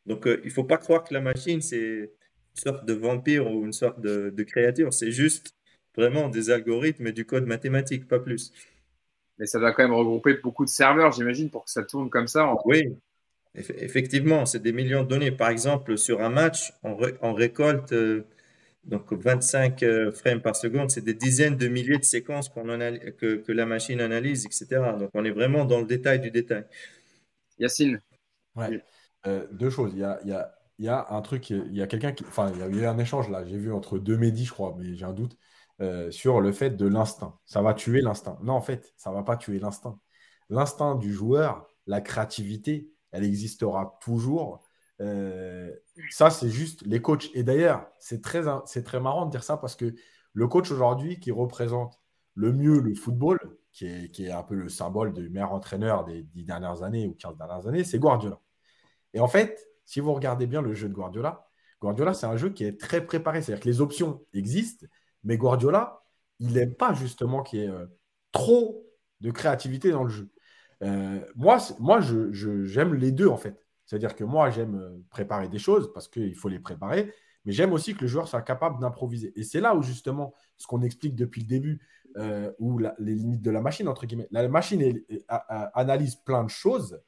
Donc, il ne faut pas croire que la machine, c'est une sorte de vampire ou une sorte de, de créature. C'est juste vraiment des algorithmes et du code mathématique, pas plus. Mais ça doit quand même regrouper beaucoup de serveurs, j'imagine, pour que ça tourne comme ça. Oui, effectivement, c'est des millions de données. Par exemple, sur un match, on, récolte donc 25 euh, frames par seconde, c'est des dizaines de milliers de séquences que, que, la machine analyse, etc. Donc on est vraiment dans le détail du détail. Yacine ouais. Euh, Deux choses. Il y a, il y a, il y a un truc, il y a quelqu'un qui. Enfin, il y a eu un échange là, j'ai vu entre deux médis, je crois, mais j'ai un doute, euh, sur le fait de l'instinct. Ça va tuer l'instinct. Non, en fait, ça ne va pas tuer l'instinct. L'instinct du joueur, la créativité, elle existera toujours euh, ça, c'est juste les coachs. Et d'ailleurs, c'est très, très marrant de dire ça parce que le coach aujourd'hui qui représente le mieux le football, qui est, qui est un peu le symbole du meilleur entraîneur des dix dernières années ou 15 dernières années, c'est Guardiola. Et en fait, si vous regardez bien le jeu de Guardiola, Guardiola, c'est un jeu qui est très préparé. C'est-à-dire que les options existent, mais Guardiola, il n'aime pas justement qu'il y ait euh, trop de créativité dans le jeu. Euh, moi, moi j'aime les deux, en fait. C'est-à-dire que moi, j'aime euh, préparer des choses parce qu'il faut les préparer, mais j'aime aussi que le joueur soit capable d'improviser. Et c'est là où justement, ce qu'on explique depuis le début, euh, où les limites de la machine, entre guillemets, la machine analyse plein de choses.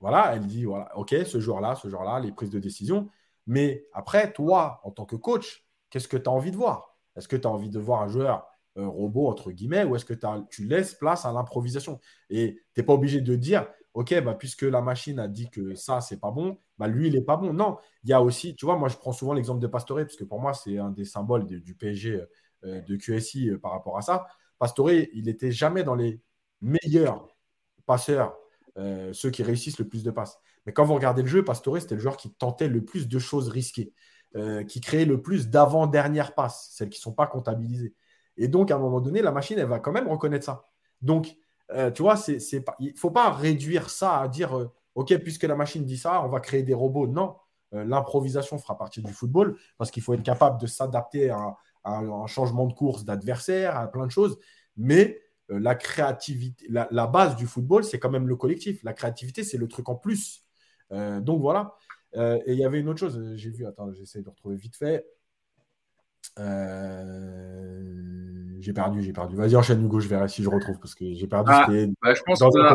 Voilà, elle dit, voilà, OK, ce joueur-là, ce joueur-là, les prises de décision. Mais après, toi, en tant que coach, qu'est-ce que tu as envie de voir? Est-ce que tu as envie de voir un joueur robot, entre guillemets, ou est-ce que tu laisses place à l'improvisation? Et tu n'es pas obligé de dire, OK, bah, puisque la machine a dit que ça, c'est pas bon, bah, lui, il n'est pas bon. Non, il y a aussi, tu vois, moi, je prends souvent l'exemple de Pastore, parce que pour moi, c'est un des symboles du PSG euh, de QSI euh, par rapport à ça. Pastore, il n'était jamais dans les meilleurs passeurs, euh, ceux qui réussissent le plus de passes. Mais quand vous regardez le jeu, Pastore, c'était le joueur qui tentait le plus de choses risquées, qui créait le plus d'avant-dernière passes, celles qui ne sont pas comptabilisées. Et donc, à un moment donné, la machine, elle va quand même reconnaître ça. Donc, euh, tu vois, il ne faut pas réduire ça à dire euh, OK, puisque la machine dit ça, on va créer des robots. Non, euh, l'improvisation fera partie du football parce qu'il faut être capable de s'adapter à, un changement de course d'adversaire, à plein de choses. Mais la créativité, la, base du football, c'est quand même le collectif. La créativité, c'est le truc en plus. donc voilà. et il y avait une autre chose, j'ai vu, attends, j'essaie de retrouver vite fait. Euh, j'ai perdu, j'ai perdu. Vas-y, enchaîne Hugo, je verrai si je retrouve parce que j'ai perdu. Ah, bah, je, pense qu'on a,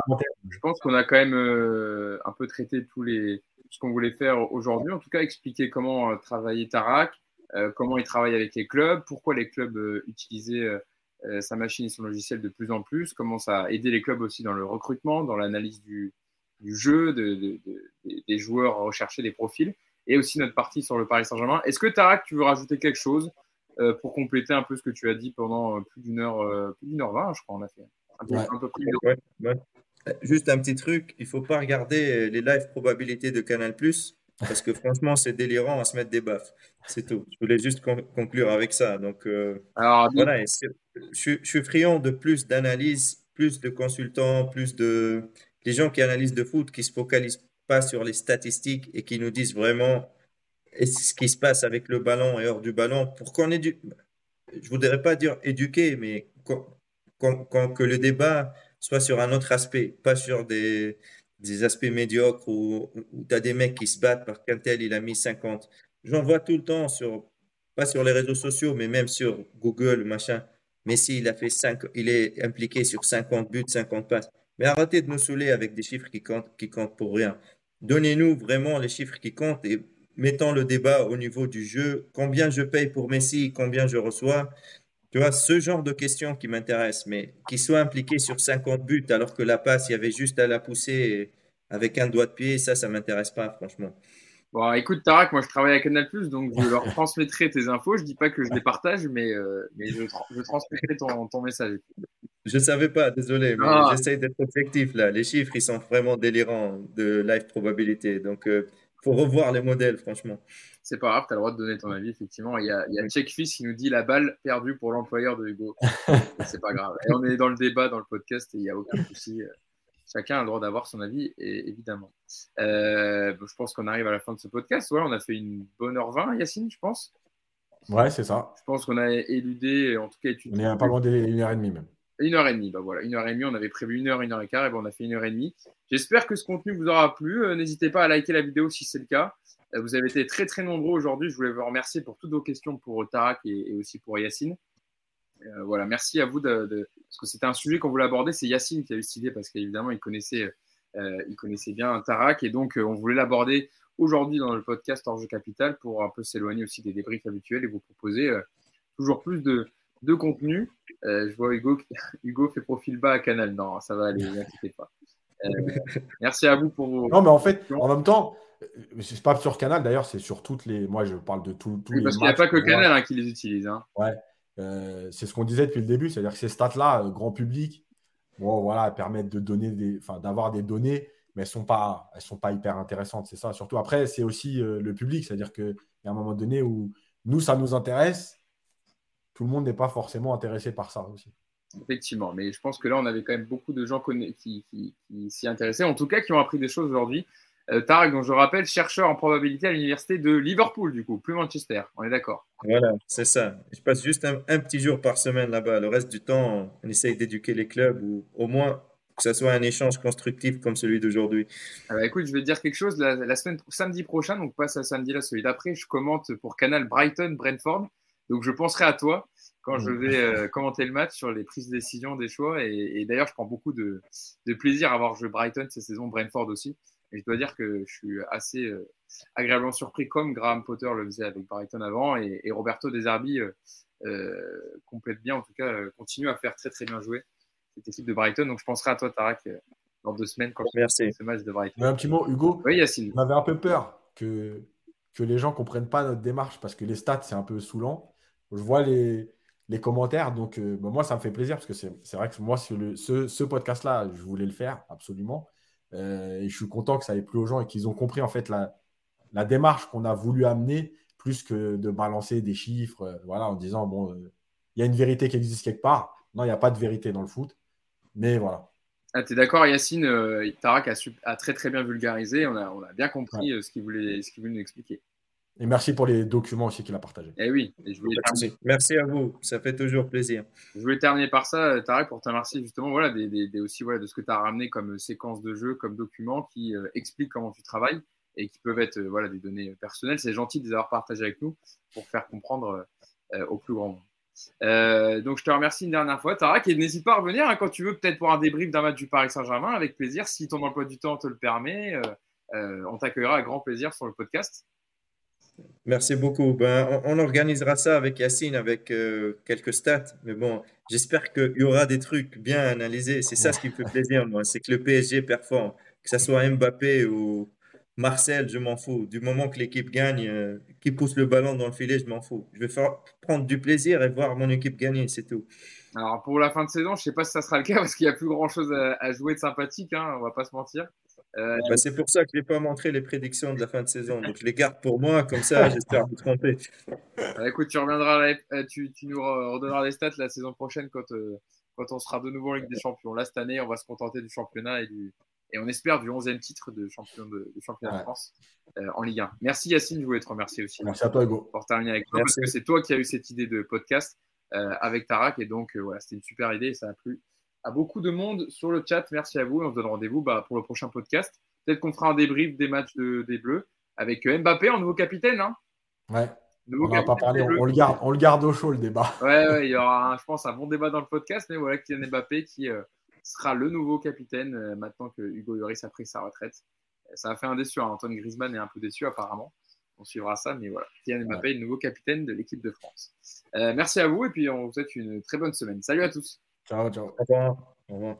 je pense qu'on a quand même euh, un peu traité tous les, ce qu'on voulait faire aujourd'hui. En tout cas, expliquer comment euh, travailler Tarak, comment il travaille avec les clubs, pourquoi les clubs utilisaient sa machine et son logiciel de plus en plus, comment ça a aidé les clubs aussi dans le recrutement, dans l'analyse du, du, jeu, de, des joueurs rechercher des profils, et aussi notre partie sur le Paris Saint-Germain. Est-ce que Tarak, tu veux rajouter quelque chose? Euh, pour compléter un peu ce que tu as dit pendant euh, plus d'une heure, euh, plus d'une heure vingt, je crois, on a fait. Un peu, Juste un petit truc, il ne faut pas regarder les live probabilités de Canal+, parce que franchement, c'est délirant à se mettre des baffes. C'est tout. Je voulais juste conclure avec ça. Donc, Alors, voilà, je, suis friand de plus d'analyse, plus de consultants, plus de... Les gens qui analysent de foot, qui ne se focalisent pas sur les statistiques et qui nous disent vraiment et ce qui se passe avec le ballon et hors du ballon, pour qu'on éduque, je voudrais pas dire éduquer, mais que le débat soit sur un autre aspect, pas sur des, des aspects médiocres où, tu as des mecs qui se battent parce qu'un tel, il a mis 50. J'en vois tout le temps sur, pas sur les réseaux sociaux, mais même sur Google, machin. Messi, il a fait 5, il est impliqué sur 50 buts, 50 passes. Mais arrêtez de nous saouler avec des chiffres qui comptent, qui comptent pour rien. Donnez-nous vraiment les chiffres qui comptent et mettons le débat au niveau du jeu. Combien je paye pour Messi, combien je reçois Tu vois, ce genre de questions qui m'intéressent, mais qui soit impliqué sur 50 buts alors que la passe, il y avait juste à la pousser avec un doigt de pied, ça, ça m'intéresse pas, franchement. Bon, écoute, Tarak, moi je travaille à Canal, donc je leur transmettrai tes infos. Je dis pas que je les partage, mais, euh, mais je, je, transmettrai ton, ton, message. Je savais pas, désolé, mais ah. j'essaie d'être objectif là. Les chiffres, ils sont vraiment délirants de live probabilité. Donc, euh, faut revoir les modèles, franchement. C'est pas grave, tu as le droit de donner ton avis, effectivement. Il y a, il y a Checkfist qui nous dit la balle perdue pour l'employeur de Hugo. c'est pas grave. Et on est dans le débat, dans le podcast, et il n'y a aucun souci. Chacun a le droit d'avoir son avis, et, évidemment. Euh, je pense qu'on arrive à la fin de ce podcast. Ouais, on a fait une bonne heure 20, Yacine, je pense. Ouais, c'est ça. Je pense qu'on a éludé, en tout cas étudié. On est pas loin d'une heure et demie même. Une heure et demie, bah voilà, une heure et demie. On avait prévu une heure, une heure et quart, et ben on a fait une heure et demie. J'espère que ce contenu vous aura plu. Euh, n'hésitez pas à liker la vidéo si c'est le cas. Euh, vous avez été très très nombreux aujourd'hui. Je voulais vous remercier pour toutes vos questions pour Tarak et, aussi pour Yacine. Euh, voilà, merci à vous de, parce que c'était un sujet qu'on voulait aborder. C'est Yacine qui a eu cette idée parce qu'évidemment il connaissait, il connaissait bien Tarak et donc on voulait l'aborder aujourd'hui dans le podcast Orge Capital pour un peu s'éloigner aussi des débriefs habituels et vous proposer toujours plus de, de contenu. Euh, je vois Hugo, Hugo fait profil bas à Canal. Non, ça va aller, n'inquiétez pas. Euh, merci à vous pour vos. Non, mais en fait, en même temps, c'est pas sur Canal d'ailleurs, c'est sur toutes les. Moi, je parle de tous oui, Parce qu'il n'y a pas que Canal hein, qui les utilise. Hein. Ouais. Euh, c'est ce qu'on disait depuis le début, c'est-à-dire que ces stats-là, grand public, bon, voilà, permettent de donner des, enfin, d'avoir des données, mais elles sont pas, elles sont pas hyper intéressantes. C'est ça. Surtout après, c'est aussi le public, c'est-à-dire qu'il y a un moment donné où nous, ça nous intéresse, tout le monde n'est pas forcément intéressé par ça aussi. Effectivement, mais je pense que là, on avait quand même beaucoup de gens qui, s'y intéressaient, en tout cas qui ont appris des choses aujourd'hui. Euh, Tarek, dont je rappelle, chercheur en probabilité à l'université de Liverpool, du coup, plus Manchester, on est d'accord. Voilà, c'est ça. Je passe juste un, petit jour par semaine là-bas. Le reste du temps, on essaye d'éduquer les clubs ou au moins que ce soit un échange constructif comme celui d'aujourd'hui. Ah bah écoute, je vais te dire quelque chose. La, semaine samedi prochain, donc pas ce samedi là, celui d'après, je commente pour Canal Brighton Brentford. Donc je penserai à toi quand je mm. vais euh, commenter le match sur les prises de décision des choix. Et, d'ailleurs, je prends beaucoup de, plaisir à voir jouer Brighton cette saison, Brentford aussi. Et je dois dire que je suis assez euh, agréablement surpris, comme Graham Potter le faisait avec Brighton avant. Et, Roberto Deserbi euh, complète bien, en tout cas, continue à faire très très bien jouer cette équipe de Brighton. Donc je penserai à toi, Tarak, dans deux semaines quand Merci. ce match de Brighton. un petit mot, Hugo. Oui, Yacine. On avait un peu peur que, que les gens ne comprennent pas notre démarche parce que les stats, c'est un peu saoulant je vois les, les commentaires. Donc, euh, bah, moi, ça me fait plaisir parce que c'est vrai que moi, ce, ce, podcast-là, je voulais le faire absolument. Euh, et je suis content que ça ait plu aux gens et qu'ils ont compris en fait la, la démarche qu'on a voulu amener plus que de balancer des chiffres euh, voilà, en disant bon, il y a une vérité qui existe quelque part. Non, il n'y a pas de vérité dans le foot. Mais voilà. Ah, tu es d'accord, Yacine Tarak a, a, très très bien vulgarisé. On a, on a bien compris ce qu'il voulait, voulait nous expliquer. Et merci pour les documents aussi qu'il a partagés. Eh oui, merci. à vous, ça fait toujours plaisir. Je voulais terminer par ça, Tarek, pour te remercier justement voilà, des, aussi voilà, de ce que tu as ramené comme séquence de jeu, comme documents qui euh, expliquent comment tu travailles et qui peuvent être euh, voilà, des données personnelles. C'est gentil de les avoir partagées avec nous pour faire comprendre euh, au plus grand nombre. donc je te remercie une dernière fois, Tarek, et n'hésite pas à revenir hein, quand tu veux, peut-être pour un débrief d'un match du Paris Saint-Germain, avec plaisir. Si ton emploi du temps te le permet, on t'accueillera avec grand plaisir sur le podcast. Merci beaucoup. Ben, on, organisera ça avec Yacine, avec euh, quelques stats. Mais bon, j'espère qu'il y aura des trucs bien analysés. C'est ça ce qui me fait plaisir, moi. C'est que le PSG performe. Que ce soit Mbappé ou Marcel, je m'en fous. Du moment que l'équipe gagne, euh, qui pousse le ballon dans le filet, je m'en fous. Je vais faire, prendre du plaisir et voir mon équipe gagner, c'est tout. Alors pour la fin de saison, je ne sais pas si ça sera le cas parce qu'il n'y a plus grand chose à, jouer de sympathique, hein, on va pas se mentir. Euh, bah, c'est pour ça que je n'ai pas montré les prédictions de la fin de saison. Donc, je les garde pour moi, comme ça, j'espère vous tromper. Bah, écoute, tu reviendras, euh, tu, nous redonneras les stats la saison prochaine quand, euh, quand on sera de nouveau en Ligue des Champions. Là, cette année, on va se contenter du championnat et, du, et on espère du 11e titre de champion de, championnat de France en Ligue 1. Merci Yacine, je voulais te remercier aussi. Merci à toi, Hugo. Pour terminer avec toi, parce que c'est toi qui as eu cette idée de podcast avec Tarak. Et donc, voilà, c'était une super idée et ça a plu à beaucoup de monde sur le chat. Merci à vous. On se donne rendez-vous bah, pour le prochain podcast. Peut-être qu'on fera un débrief des matchs des Bleus avec euh, Mbappé en nouveau capitaine. Hein ouais. on va pas parler, on, le garde, on le garde au chaud le débat. Ouais, il y aura, je pense, un bon débat dans le podcast. Mais voilà, Kylian Mbappé qui euh, sera le nouveau capitaine euh, maintenant que Hugo Lloris a pris sa retraite. Ça a fait un déçu. Hein. Antoine Griezmann est un peu déçu apparemment. On suivra ça, mais voilà. Kylian Mbappé est le nouveau capitaine de l'équipe de France. merci à vous et puis on vous souhaite une très bonne semaine. Salut à tous. Ciao, ciao. Au revoir. Au revoir.